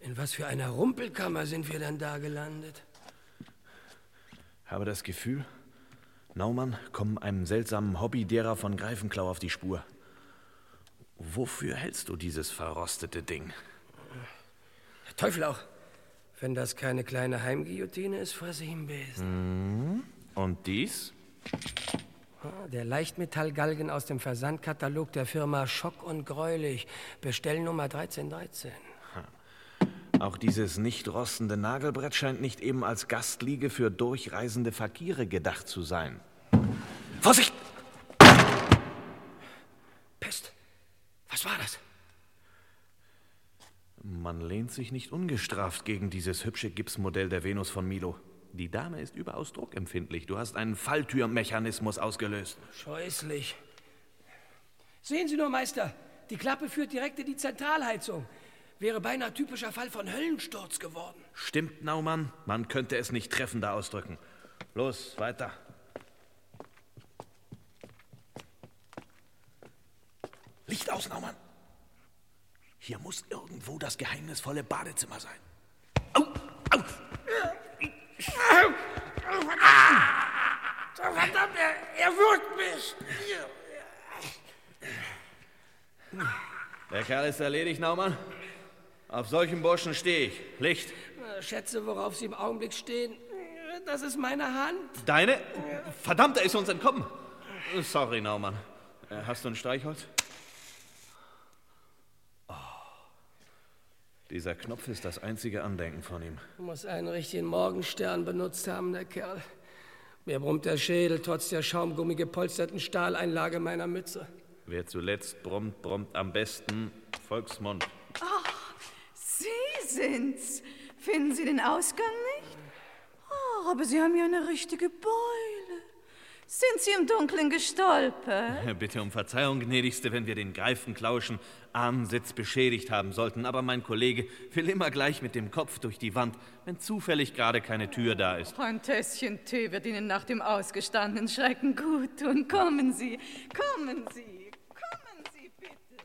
In was für einer Rumpelkammer sind wir denn da gelandet? Habe das Gefühl, Naumann kommen einem seltsamen Hobby derer von Greifenklau auf die Spur. Wofür hältst du dieses verrostete Ding? Der Teufel auch. Wenn das keine kleine Heimguillotine ist, fasse ich ihn Besen. Mhm. Und dies? Ah, Der Leichtmetallgalgen aus dem Versandkatalog der Firma Schock und Greulich. Bestellnummer 1313. Auch dieses nicht rostende Nagelbrett scheint nicht eben als Gastliege für durchreisende Fakire gedacht zu sein. Vorsicht! Was war das? Man lehnt sich nicht ungestraft gegen dieses hübsche Gipsmodell der Venus von Milo. Die Dame ist überaus druckempfindlich. Du hast einen Falltürmechanismus ausgelöst. Scheußlich. Sehen Sie nur, Meister. Die Klappe führt direkt in die Zentralheizung. Wäre beinahe typischer Fall von Höllensturz geworden. Stimmt, Naumann. Man könnte es nicht treffender ausdrücken. Los, weiter. Licht aus, Naumann. Hier muss irgendwo das geheimnisvolle Badezimmer sein. Au, au. Verdammt, er, er würgt mich. Der Kerl ist erledigt, Naumann. Auf solchen Burschen stehe ich. Licht. Schätze, worauf Sie im Augenblick stehen, das ist meine Hand. Deine? Verdammt, er ist uns entkommen. Sorry, Naumann. Hast du ein Streichholz? Dieser Knopf ist das einzige Andenken von ihm. Muss einen richtigen Morgenstern benutzt haben, der Kerl. Mir brummt der Schädel trotz der schaumgummi gepolsterten Stahleinlage meiner Mütze. Wer zuletzt brummt, brummt am besten Volksmund. Ach, Sie sind's. Finden Sie den Ausgang nicht? Oh, aber Sie haben ja eine richtige Beule. Sind Sie im Dunkeln gestolpert? (laughs) Bitte um Verzeihung, gnädigste, wenn wir den Greifenklauschen Ahnensitz beschädigt haben sollten, aber mein Kollege will immer gleich mit dem Kopf durch die Wand, wenn zufällig gerade keine Tür da ist. Ein Tässchen Tee wird Ihnen nach dem ausgestandenen Schrecken gut tun. Kommen Sie, kommen Sie, kommen Sie bitte.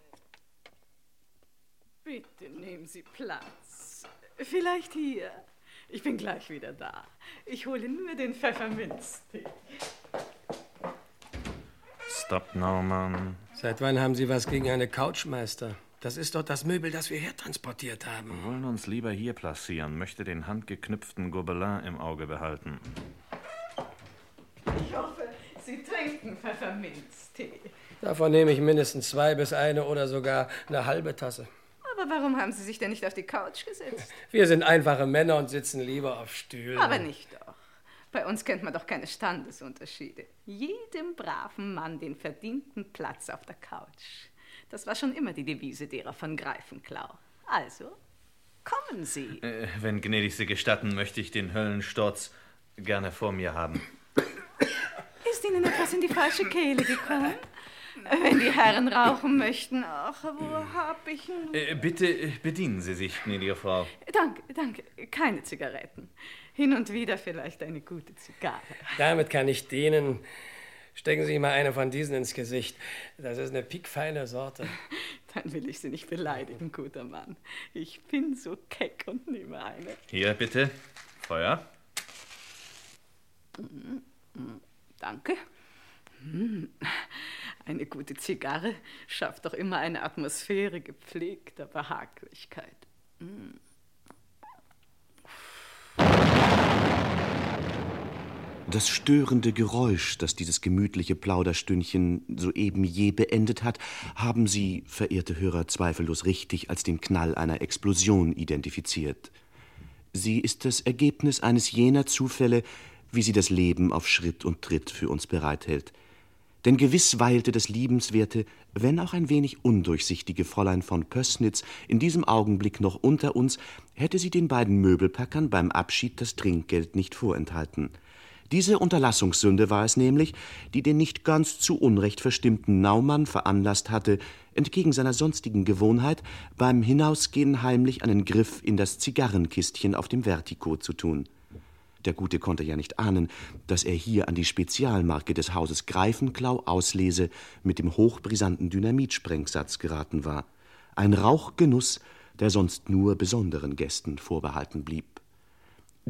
Bitte nehmen Sie Platz. Vielleicht hier. Ich bin gleich wieder da. Ich hole nur den Pfefferminztee. Stop, Naumann. Seit wann haben Sie was gegen eine Couchmeister? Das ist doch das Möbel, das wir hertransportiert haben. Wir wollen uns lieber hier platzieren, möchte den handgeknüpften Gobelin im Auge behalten. Ich hoffe, Sie trinken Pfefferminztee. Davon nehme ich mindestens zwei bis eine oder sogar eine halbe Tasse. Aber warum haben Sie sich denn nicht auf die Couch gesetzt? Wir sind einfache Männer und sitzen lieber auf Stühlen. Aber nicht doch. Bei uns kennt man doch keine Standesunterschiede. Jedem braven Mann den verdienten Platz auf der Couch. Das war schon immer die Devise derer von Greifenklau. Also, kommen Sie. Äh, wenn gnädigste gestatten, möchte ich den Höllensturz gerne vor mir haben. Ist Ihnen etwas in die falsche Kehle gekommen? (laughs) Wenn die Herren rauchen möchten, ach, wo hab ich nun... Äh, bitte äh, bedienen Sie sich, gnädige Frau. Danke, danke. Keine Zigaretten. Hin und wieder vielleicht eine gute Zigarre. Damit kann ich dienen. Stecken Sie mal eine von diesen ins Gesicht. Das ist eine piekfeine Sorte. (laughs) Dann will ich Sie nicht beleidigen, guter Mann. Ich bin so keck und nehme eine. Hier, bitte. Feuer. Mm, mm, Danke. Mm, Eine gute Zigarre schafft doch immer eine Atmosphäre gepflegter Behaglichkeit. Mm. Das störende Geräusch, das dieses gemütliche Plauderstündchen soeben je beendet hat, haben Sie, verehrte Hörer, zweifellos richtig als den Knall einer Explosion identifiziert. Sie ist das Ergebnis eines jener Zufälle, wie sie das Leben auf Schritt und Tritt für uns bereithält. Denn gewiss weilte das liebenswerte, wenn auch ein wenig undurchsichtige Fräulein von Pößnitz in diesem Augenblick noch unter uns, hätte sie den beiden Möbelpackern beim Abschied das Trinkgeld nicht vorenthalten. Diese Unterlassungssünde war es nämlich, die den nicht ganz zu Unrecht verstimmten Naumann veranlasst hatte, entgegen seiner sonstigen Gewohnheit beim Hinausgehen heimlich einen Griff in das Zigarrenkistchen auf dem Vertigo zu tun. Der Gute konnte ja nicht ahnen, dass er hier an die Spezialmarke des Hauses Greifenklau auslese mit dem hochbrisanten Dynamitsprengsatz geraten war. Ein Rauchgenuss, der sonst nur besonderen Gästen vorbehalten blieb.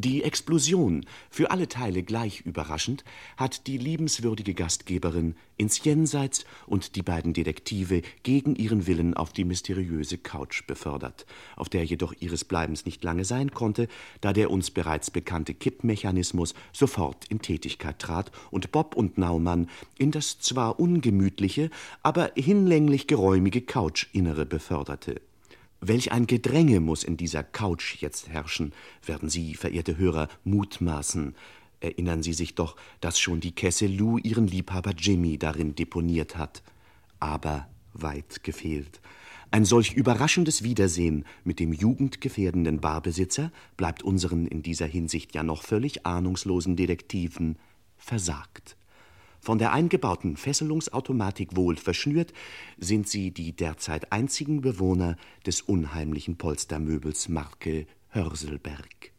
Die Explosion, für alle Teile gleich überraschend, hat die liebenswürdige Gastgeberin ins Jenseits und die beiden Detektive gegen ihren Willen auf die mysteriöse Couch befördert, auf der jedoch ihres Bleibens nicht lange sein konnte, da der uns bereits bekannte Kippmechanismus sofort in Tätigkeit trat und Bob und Naumann in das zwar ungemütliche, aber hinlänglich geräumige Couchinnere beförderte. Welch ein Gedränge muss in dieser Couch jetzt herrschen, werden Sie, verehrte Hörer, mutmaßen. Erinnern Sie sich doch, dass schon die Kesse Lou ihren Liebhaber Jimmy darin deponiert hat. Aber weit gefehlt. Ein solch überraschendes Wiedersehen mit dem jugendgefährdenden Barbesitzer bleibt unseren in dieser Hinsicht ja noch völlig ahnungslosen Detektiven versagt. Von der eingebauten Fesselungsautomatik wohl verschnürt, sind sie die derzeit einzigen Bewohner des unheimlichen Polstermöbels Marke Hörselberg.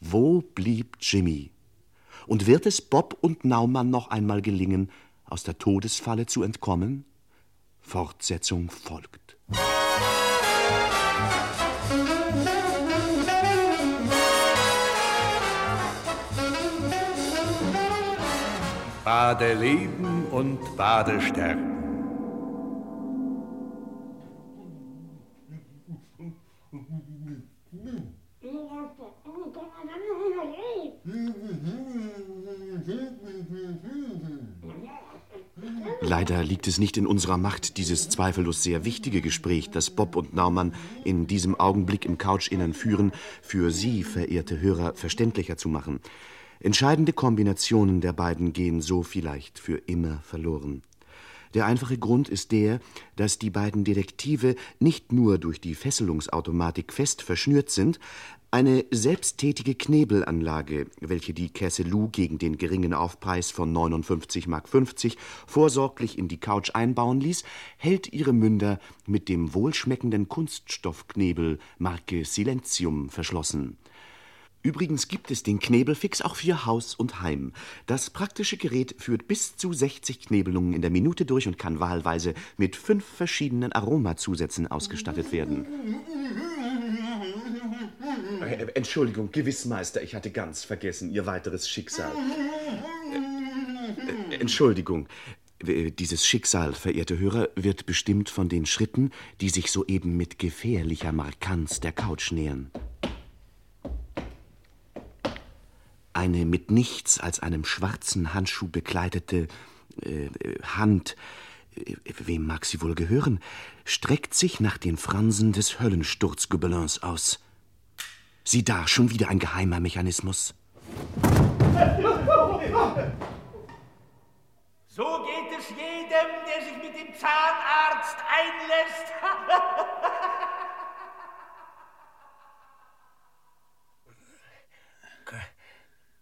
Wo blieb Jimmy? Und wird es Bob und Naumann noch einmal gelingen, aus der Todesfalle zu entkommen? Fortsetzung folgt. Badeleben und Badesterben. Leider liegt es nicht in unserer Macht, dieses zweifellos sehr wichtige Gespräch, das Bob und Naumann in diesem Augenblick im Couchinnern führen, für Sie, verehrte Hörer, verständlicher zu machen. Entscheidende Kombinationen der beiden gehen so vielleicht für immer verloren. Der einfache Grund ist der, dass die beiden Detektive nicht nur durch die Fesselungsautomatik fest verschnürt sind, eine selbsttätige Knebelanlage, welche die Kesselou gegen den geringen Aufpreis von 59,50 Mark vorsorglich in die Couch einbauen ließ, hält ihre Münder mit dem wohlschmeckenden Kunststoffknebel Marke Silentium verschlossen. Übrigens gibt es den Knebelfix auch für Haus und Heim. Das praktische Gerät führt bis zu 60 Knebelungen in der Minute durch und kann wahlweise mit fünf verschiedenen Aromazusätzen ausgestattet werden. Äh, Entschuldigung, gewiss, Meister, ich hatte ganz vergessen Ihr weiteres Schicksal. Äh, Entschuldigung. Äh, Dieses Schicksal, verehrte Hörer, wird bestimmt von den Schritten, die sich soeben mit gefährlicher Markanz der Couch nähern. Eine mit nichts als einem schwarzen Handschuh bekleidete äh, Hand, äh, wem mag sie wohl gehören, streckt sich nach den Fransen des Höllensturzgobelins aus. Sieh da, schon wieder ein geheimer Mechanismus. So geht es jedem, der sich mit dem Zahnarzt einlässt. (laughs)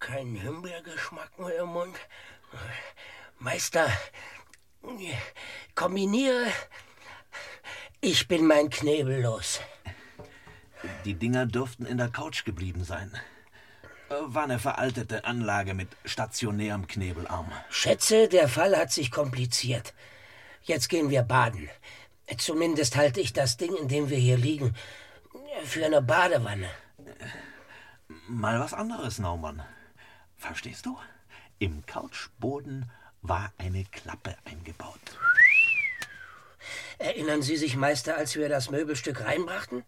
Kein Himbeergeschmack mehr im Mund. Meister, kombiniere. Ich bin mein Knebel los. Die Dinger dürften in der Couch geblieben sein. War eine veraltete Anlage mit stationärem Knebelarm. Schätze, der Fall hat sich kompliziert. Jetzt gehen wir baden. Zumindest halte ich das Ding, in dem wir hier liegen, für eine Badewanne. Mal was anderes, Naumann. Verstehst du? Im Couchboden war eine Klappe eingebaut. Erinnern Sie sich, Meister, als wir das Möbelstück reinbrachten?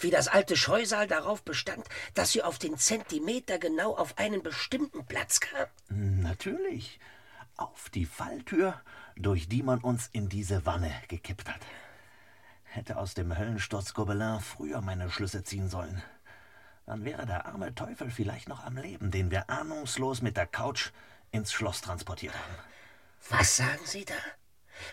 Wie das alte Scheusal darauf bestand, dass sie auf den Zentimeter genau auf einen bestimmten Platz kam? Natürlich. Auf die Falltür, durch die man uns in diese Wanne gekippt hat. Hätte aus dem Höllensturz Gobelin früher meine Schlüsse ziehen sollen. Dann wäre der arme Teufel vielleicht noch am Leben, den wir ahnungslos mit der Couch ins Schloss transportiert haben. Was sagen Sie da?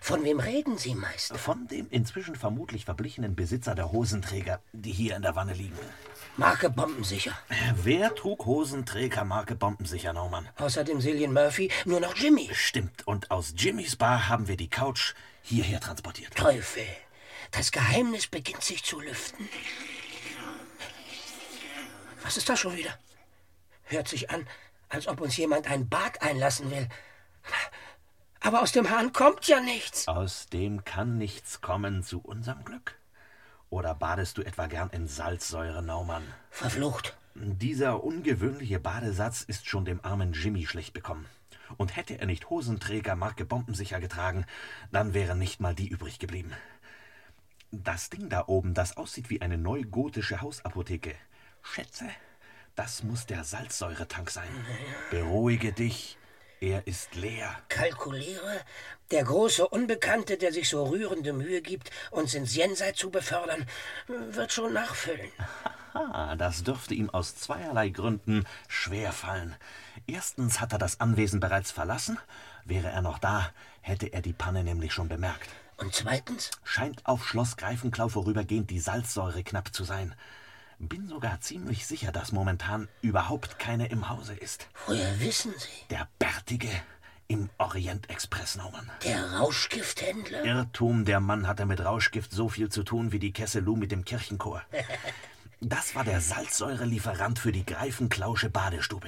Von wem reden Sie, Meister? Von dem inzwischen vermutlich verblichenen Besitzer der Hosenträger, die hier in der Wanne liegen. Marke Bombensicher. Wer trug Hosenträger Marke Bombensicher, Naumann? Außerdem Cillian Murphy nur noch Jimmy. Stimmt, und aus Jimmys Bar haben wir die Couch hierher transportiert. Teufel, das Geheimnis beginnt sich zu lüften. Was ist das schon wieder? Hört sich an, als ob uns jemand ein Bad einlassen will. Aber aus dem Hahn kommt ja nichts. Aus dem kann nichts kommen zu unserem Glück. Oder badest du etwa gern in Salzsäure, Naumann? Verflucht. Dieser ungewöhnliche Badesatz ist schon dem armen Jimmy schlecht bekommen. Und hätte er nicht Hosenträger Marke Bombensicher getragen, dann wäre nicht mal die übrig geblieben. Das Ding da oben, das aussieht wie eine neugotische Hausapotheke. Schätze, das muss der Salzsäuretank sein. Beruhige dich, er ist leer. Kalkuliere, der große Unbekannte, der sich so rührende Mühe gibt, uns ins Jenseits zu befördern, wird schon nachfüllen. Ah, das dürfte ihm aus zweierlei Gründen schwer fallen. Erstens hat er das Anwesen bereits verlassen. Wäre er noch da, hätte er die Panne nämlich schon bemerkt. Und zweitens? Scheint auf Schloss Greifenklau vorübergehend die Salzsäure knapp zu sein. Bin sogar ziemlich sicher, dass momentan überhaupt keine im Hause ist. Woher wissen Sie? Der Bärtige im Orient-Express, Naumann. Der Rauschgifthändler? Irrtum, der Mann hatte mit Rauschgift so viel zu tun wie die Kesselou mit dem Kirchenchor. (laughs) Das war der Salzsäurelieferant für die Greifenklausche Badestube.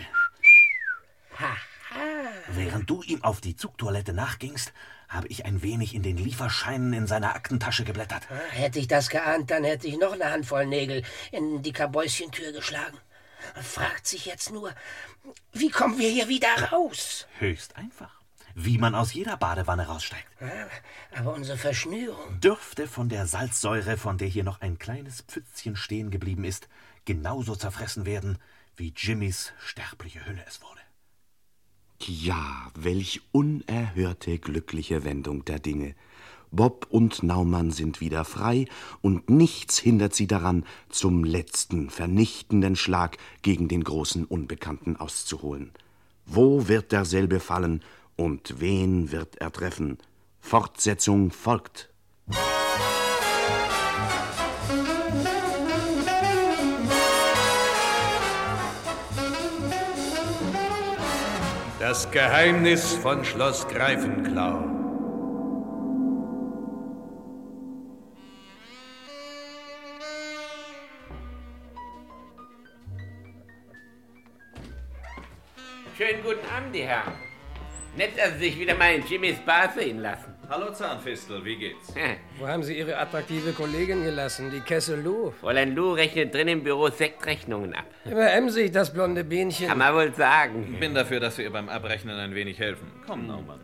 Während du ihm auf die Zugtoilette nachgingst, habe ich ein wenig in den Lieferscheinen in seiner Aktentasche geblättert. Hätte ich das geahnt, dann hätte ich noch eine Handvoll Nägel in die Kabäuschentür geschlagen. Fragt sich jetzt nur, wie kommen wir hier wieder raus? Höchst einfach. Wie man aus jeder Badewanne raussteigt. Aber unsere Verschnürung. Dürfte von der Salzsäure, von der hier noch ein kleines Pfützchen stehen geblieben ist, genauso zerfressen werden, wie Jimmys sterbliche Hülle es wurde. Ja, welch unerhörte glückliche Wendung der Dinge. Bob und Naumann sind wieder frei, und nichts hindert sie daran, zum letzten vernichtenden Schlag gegen den großen Unbekannten auszuholen. Wo wird derselbe fallen und wen wird er treffen? Fortsetzung folgt. Das Geheimnis von Schloss Greifenklau. Schönen guten Abend, die Herren. Nett, dass Sie sich wieder mal in Jimmys Bar sehen lassen. Hallo Zahnfistel, wie geht's? Wo haben Sie Ihre attraktive Kollegin gelassen, die Kessel Lou? Fräulein Lou rechnet drin im Büro Sektrechnungen ab. Immer emsig, das blonde Bienchen. Kann man wohl sagen. Bin dafür, dass wir ihr beim Abrechnen ein wenig helfen. Komm, Naumann.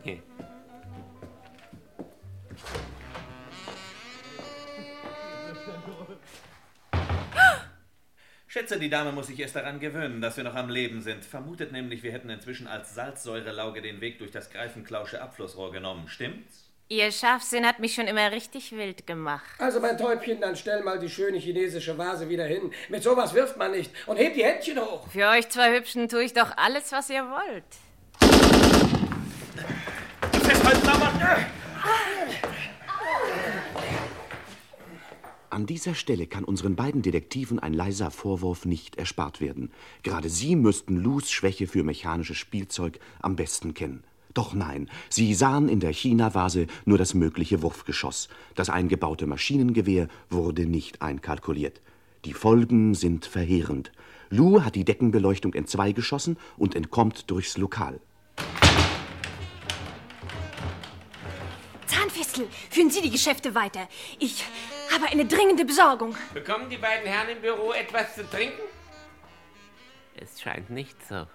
Schätze, die Dame muss sich erst daran gewöhnen, dass wir noch am Leben sind. Vermutet nämlich, wir hätten inzwischen als Salzsäurelauge den Weg durch das Greifenklausche Abflussrohr genommen. Stimmt's? Ihr Scharfsinn hat mich schon immer richtig wild gemacht. Also, mein Täubchen, dann stell mal die schöne chinesische Vase wieder hin. Mit sowas wirft man nicht. Und hebt die Händchen hoch. Für euch zwei Hübschen tue ich doch alles, was ihr wollt. Festhalten, Naumann! An dieser Stelle kann unseren beiden Detektiven ein leiser Vorwurf nicht erspart werden. Gerade sie müssten Lus Schwäche für mechanisches Spielzeug am besten kennen. Doch nein, sie sahen in der China-Vase nur das mögliche Wurfgeschoss. Das eingebaute Maschinengewehr wurde nicht einkalkuliert. Die Folgen sind verheerend. Lou hat die Deckenbeleuchtung entzwei geschossen und entkommt durchs Lokal. Zahnfistel, führen Sie die Geschäfte weiter. Ich habe eine dringende Besorgung. Bekommen die beiden Herren im Büro etwas zu trinken? Es scheint nicht so.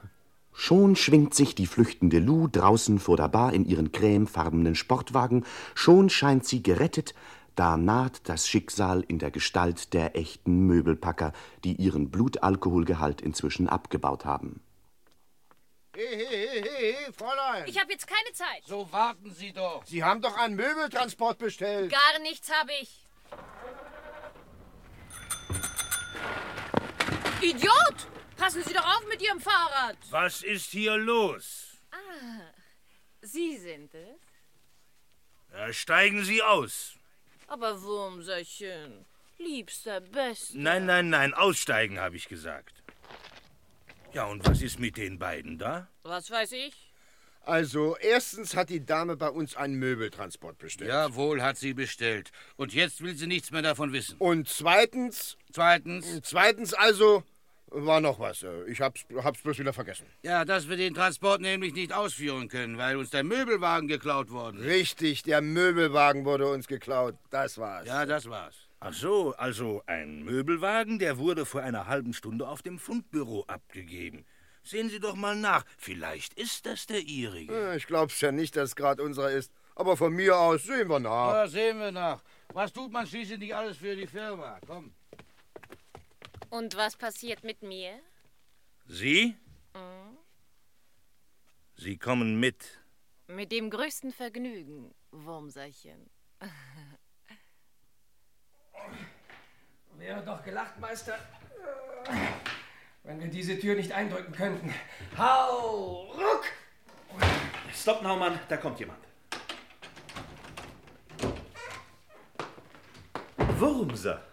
Schon schwingt sich die flüchtende Lou draußen vor der Bar in ihren cremefarbenen Sportwagen, schon scheint sie gerettet, da naht das Schicksal in der Gestalt der echten Möbelpacker, die ihren Blutalkoholgehalt inzwischen abgebaut haben. Hey, hey, hey, hey, Fräulein. Ich habe jetzt keine Zeit. So warten Sie doch. Sie haben doch einen Möbeltransport bestellt. Gar nichts habe ich. Idiot! Passen Sie doch auf mit Ihrem Fahrrad. Was ist hier los? Ah, Sie sind es? Ja, steigen Sie aus. Aber Wurmserchen, liebster, bester. Nein, nein, nein, aussteigen, habe ich gesagt. Ja, und was ist mit den beiden da? Was weiß ich? Also, erstens hat die Dame bei uns einen Möbeltransport bestellt. Jawohl, hat sie bestellt. Und jetzt will sie nichts mehr davon wissen. Und zweitens. Zweitens? Zweitens also. War noch was. Ich hab's, hab's bloß wieder vergessen. Ja, dass wir den Transport nämlich nicht ausführen können, weil uns der Möbelwagen geklaut worden ist. Richtig, der Möbelwagen wurde uns geklaut. Das war's. Ja, das war's. Ach so, also ein Möbelwagen, der wurde vor einer halben Stunde auf dem Fundbüro abgegeben. Sehen Sie doch mal nach. Vielleicht ist das der Ihrige. Ja, Ich glaub's ja nicht, dass es gerade unserer ist. Aber von mir aus sehen wir nach. Ja, sehen wir nach. Was tut man schließlich nicht alles für die Firma? Komm. Und was passiert mit mir? Sie? Hm? Sie kommen mit. Mit dem größten Vergnügen, Wurmserchen. Wäre doch gelacht, Meister, wenn wir diese Tür nicht eindrücken könnten. Hau, ruck! Stopp, Naumann, da kommt jemand. Wurmser.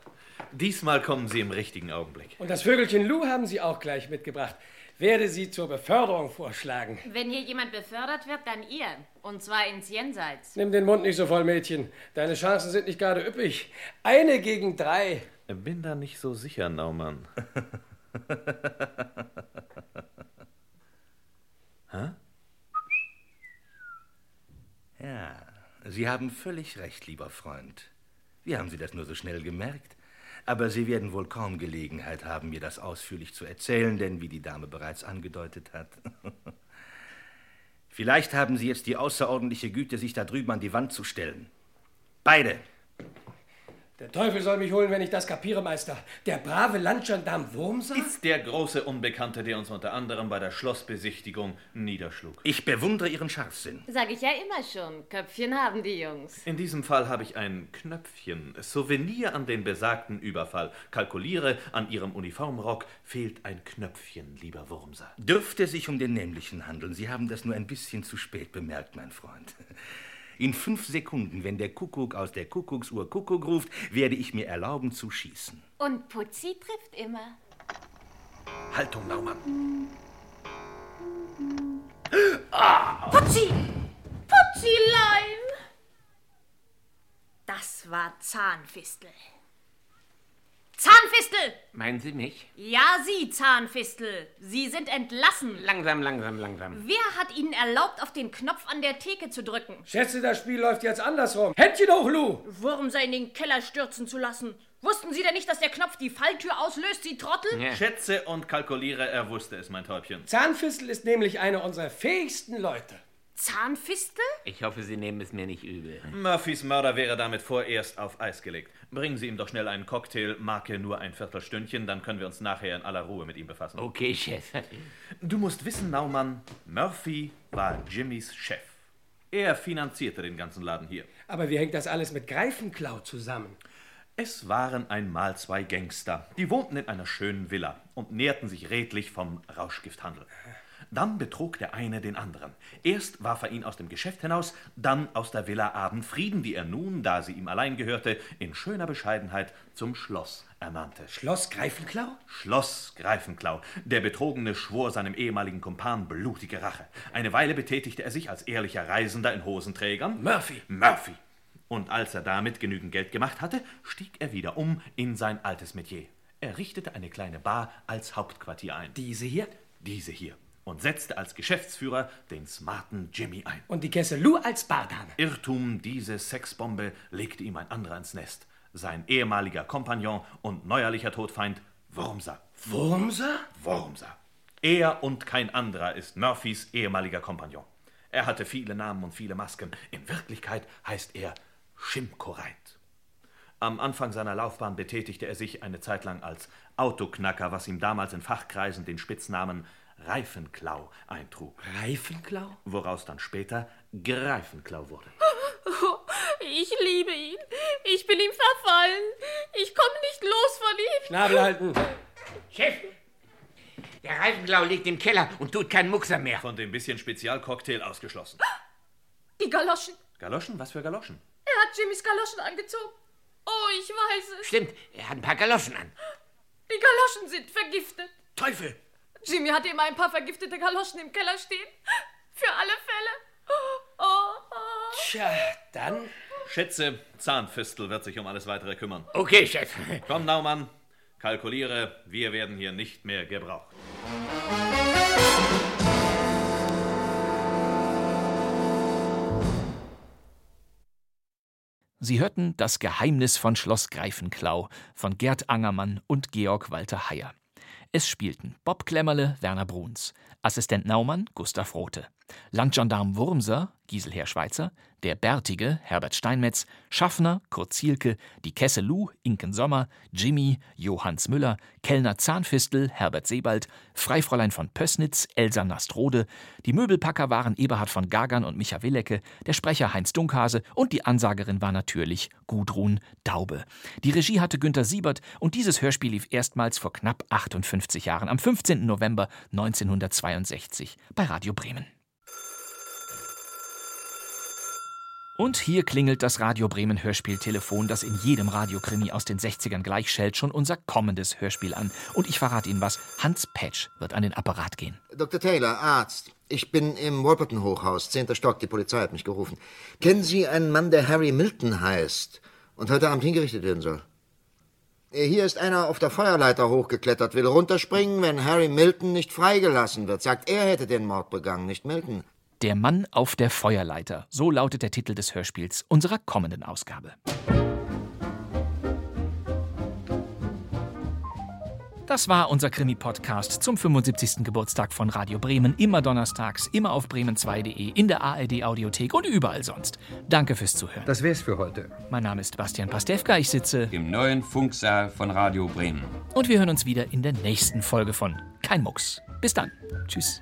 Diesmal kommen Sie im richtigen Augenblick. Und das Vögelchen Lou haben Sie auch gleich mitgebracht. Werde Sie zur Beförderung vorschlagen. Wenn hier jemand befördert wird, dann ihr. Und zwar ins Jenseits. Nimm den Mund nicht so voll, Mädchen. Deine Chancen sind nicht gerade üppig. Eine gegen drei. Bin da nicht so sicher, Naumann. (laughs) Hä? Sie haben völlig recht, lieber Freund. Wie haben Sie das nur so schnell gemerkt? Aber Sie werden wohl kaum Gelegenheit haben, mir das ausführlich zu erzählen, denn wie die Dame bereits angedeutet hat. (laughs) Vielleicht haben Sie jetzt die außerordentliche Güte, sich da drüben an die Wand zu stellen. Beide. Der Teufel soll mich holen, wenn ich das kapiere, Meister. Der brave Landgendarm Wurmser? Ist der große Unbekannte, der uns unter anderem bei der Schlossbesichtigung niederschlug. Ich bewundere Ihren Scharfsinn. Sag ich ja immer schon. Köpfchen haben die Jungs. In diesem Fall habe ich ein Knöpfchen. Souvenir an den besagten Überfall. Kalkuliere, an Ihrem Uniformrock fehlt ein Knöpfchen, lieber Wurmser. Dürfte sich um den nämlichen handeln. Sie haben das nur ein bisschen zu spät bemerkt, mein Freund. In fünf Sekunden, wenn der Kuckuck aus der Kuckucksuhr Kuckuck ruft, werde ich mir erlauben zu schießen. Und Putzi trifft immer. Haltung, Naumann. Ah. Putzi! Putzilein! Das war Zahnfistel. Zahnfistel! Meinen Sie mich? Ja, Sie, Zahnfistel. Sie sind entlassen. Langsam, langsam, langsam. Wer hat Ihnen erlaubt, auf den Knopf an der Theke zu drücken? Schätze, das Spiel läuft jetzt andersrum. Händchen hoch, Lou! Wurmser in den Keller stürzen zu lassen. Wussten Sie denn nicht, dass der Knopf die Falltür auslöst, Sie Trottel? Ja. Schätze und kalkuliere, er wusste es, mein Täubchen. Zahnfistel ist nämlich einer unserer fähigsten Leute. Zahnfistel? Ich hoffe, Sie nehmen es mir nicht übel. Murphys Mörder wäre damit vorerst auf Eis gelegt. Bringen Sie ihm doch schnell einen Cocktail, Marke nur ein Viertelstündchen, dann können wir uns nachher in aller Ruhe mit ihm befassen. Okay, Chef. Du musst wissen, Naumann, Murphy war Jimmys Chef. Er finanzierte den ganzen Laden hier. Aber wie hängt das alles mit Greifenklau zusammen? Es waren einmal zwei Gangster, die wohnten in einer schönen Villa und nährten sich redlich vom Rauschgifthandel. Dann betrog der eine den anderen. Erst warf er ihn aus dem Geschäft hinaus, dann aus der Villa Abendfrieden, die er nun, da sie ihm allein gehörte, in schöner Bescheidenheit zum Schloss ernannte. Schloss Greifenklau? Schloss Greifenklau. Der Betrogene schwor seinem ehemaligen Kumpan blutige Rache. Eine Weile betätigte er sich als ehrlicher Reisender in Hosenträgern. Murphy. Murphy. Und als er damit genügend Geld gemacht hatte, stieg er wieder um in sein altes Metier. Er richtete eine kleine Bar als Hauptquartier ein. Diese hier? Diese hier. Und setzte als Geschäftsführer den smarten Jimmy ein. Und die Kesse Lou als Bardame. Irrtum, diese Sexbombe legte ihm ein anderer ins Nest. Sein ehemaliger Kompagnon und neuerlicher Todfeind Wurmser. Wurmser? Wurmser. Er und kein anderer ist Murphys ehemaliger Kompagnon. Er hatte viele Namen und viele Masken. In Wirklichkeit heißt er Schimkoreit. Am Anfang seiner Laufbahn betätigte er sich eine Zeit lang als Autoknacker, was ihm damals in Fachkreisen den Spitznamen Reifenklau eintrug. Reifenklau? Woraus dann später Greifenklau wurde. Oh, (laughs) ich liebe ihn. Ich bin ihm verfallen. Ich komme nicht los von ihm. Schnabel halten. Chef, der Reifenklau liegt im Keller und tut keinen Muckser mehr. Von dem bisschen Spezialcocktail ausgeschlossen. (gasps) Die Galoschen. Galoschen? Was für Galoschen? Er hat Jimmys Galoschen angezogen. Oh, ich weiß es. Stimmt, er hat ein paar Galoschen an. Die Galoschen sind vergiftet. Teufel! Jimmy hatte immer ein paar vergiftete Galoschen im Keller stehen. Für alle Fälle. Oh, oh. Tja, dann. Schätze, Zahnfistel wird sich um alles weitere kümmern. Okay, Chef. Komm, Naumann. Kalkuliere, wir werden hier nicht mehr gebraucht. Sie hörten Das Geheimnis von Schloss Greifenklau von Gerd Angermann und Georg Walter Heyer. Es spielten Bob Klemmerle, Werner Bruns, Assistent Naumann, Gustav Rothe, Landgendarm Wurmser, Giselher Schweizer, der Bärtige, Herbert Steinmetz, Schaffner, Kurt Zielke, die Kesse Lou, Inken Sommer, Jimmy, Johanns Müller, Kellner Zahnfistel, Herbert Sebald, Freifräulein von Pössnitz, Elsa Nastrode, die Möbelpacker waren Eberhard von Gagern und Micha Willecke, der Sprecher Heinz Dunkhase und die Ansagerin war natürlich Gudrun Daube. Die Regie hatte Günter Siebert und dieses Hörspiel lief erstmals vor knapp 58 Jahren am 15. November 1962 bei Radio Bremen. Und hier klingelt das Radio Bremen Hörspieltelefon, das in jedem Radiokrimi aus den 60ern gleich schellt, schon unser kommendes Hörspiel an. Und ich verrate Ihnen was, Hans Patch wird an den Apparat gehen. Dr. Taylor, Arzt. Ich bin im Wolperton Hochhaus, zehnter Stock. Die Polizei hat mich gerufen. Kennen Sie einen Mann, der Harry Milton heißt und heute Abend hingerichtet werden soll? Hier ist einer auf der Feuerleiter hochgeklettert, will runterspringen, wenn Harry Milton nicht freigelassen wird. Sagt, er hätte den Mord begangen, nicht Milton. Der Mann auf der Feuerleiter, so lautet der Titel des Hörspiels unserer kommenden Ausgabe. Das war unser Krimi-Podcast zum 75. Geburtstag von Radio Bremen. Immer donnerstags, immer auf bremen2.de, in der ARD-Audiothek und überall sonst. Danke fürs Zuhören. Das wär's für heute. Mein Name ist Bastian Pastewka. Ich sitze im neuen Funksaal von Radio Bremen. Und wir hören uns wieder in der nächsten Folge von Kein Mucks. Bis dann. Tschüss.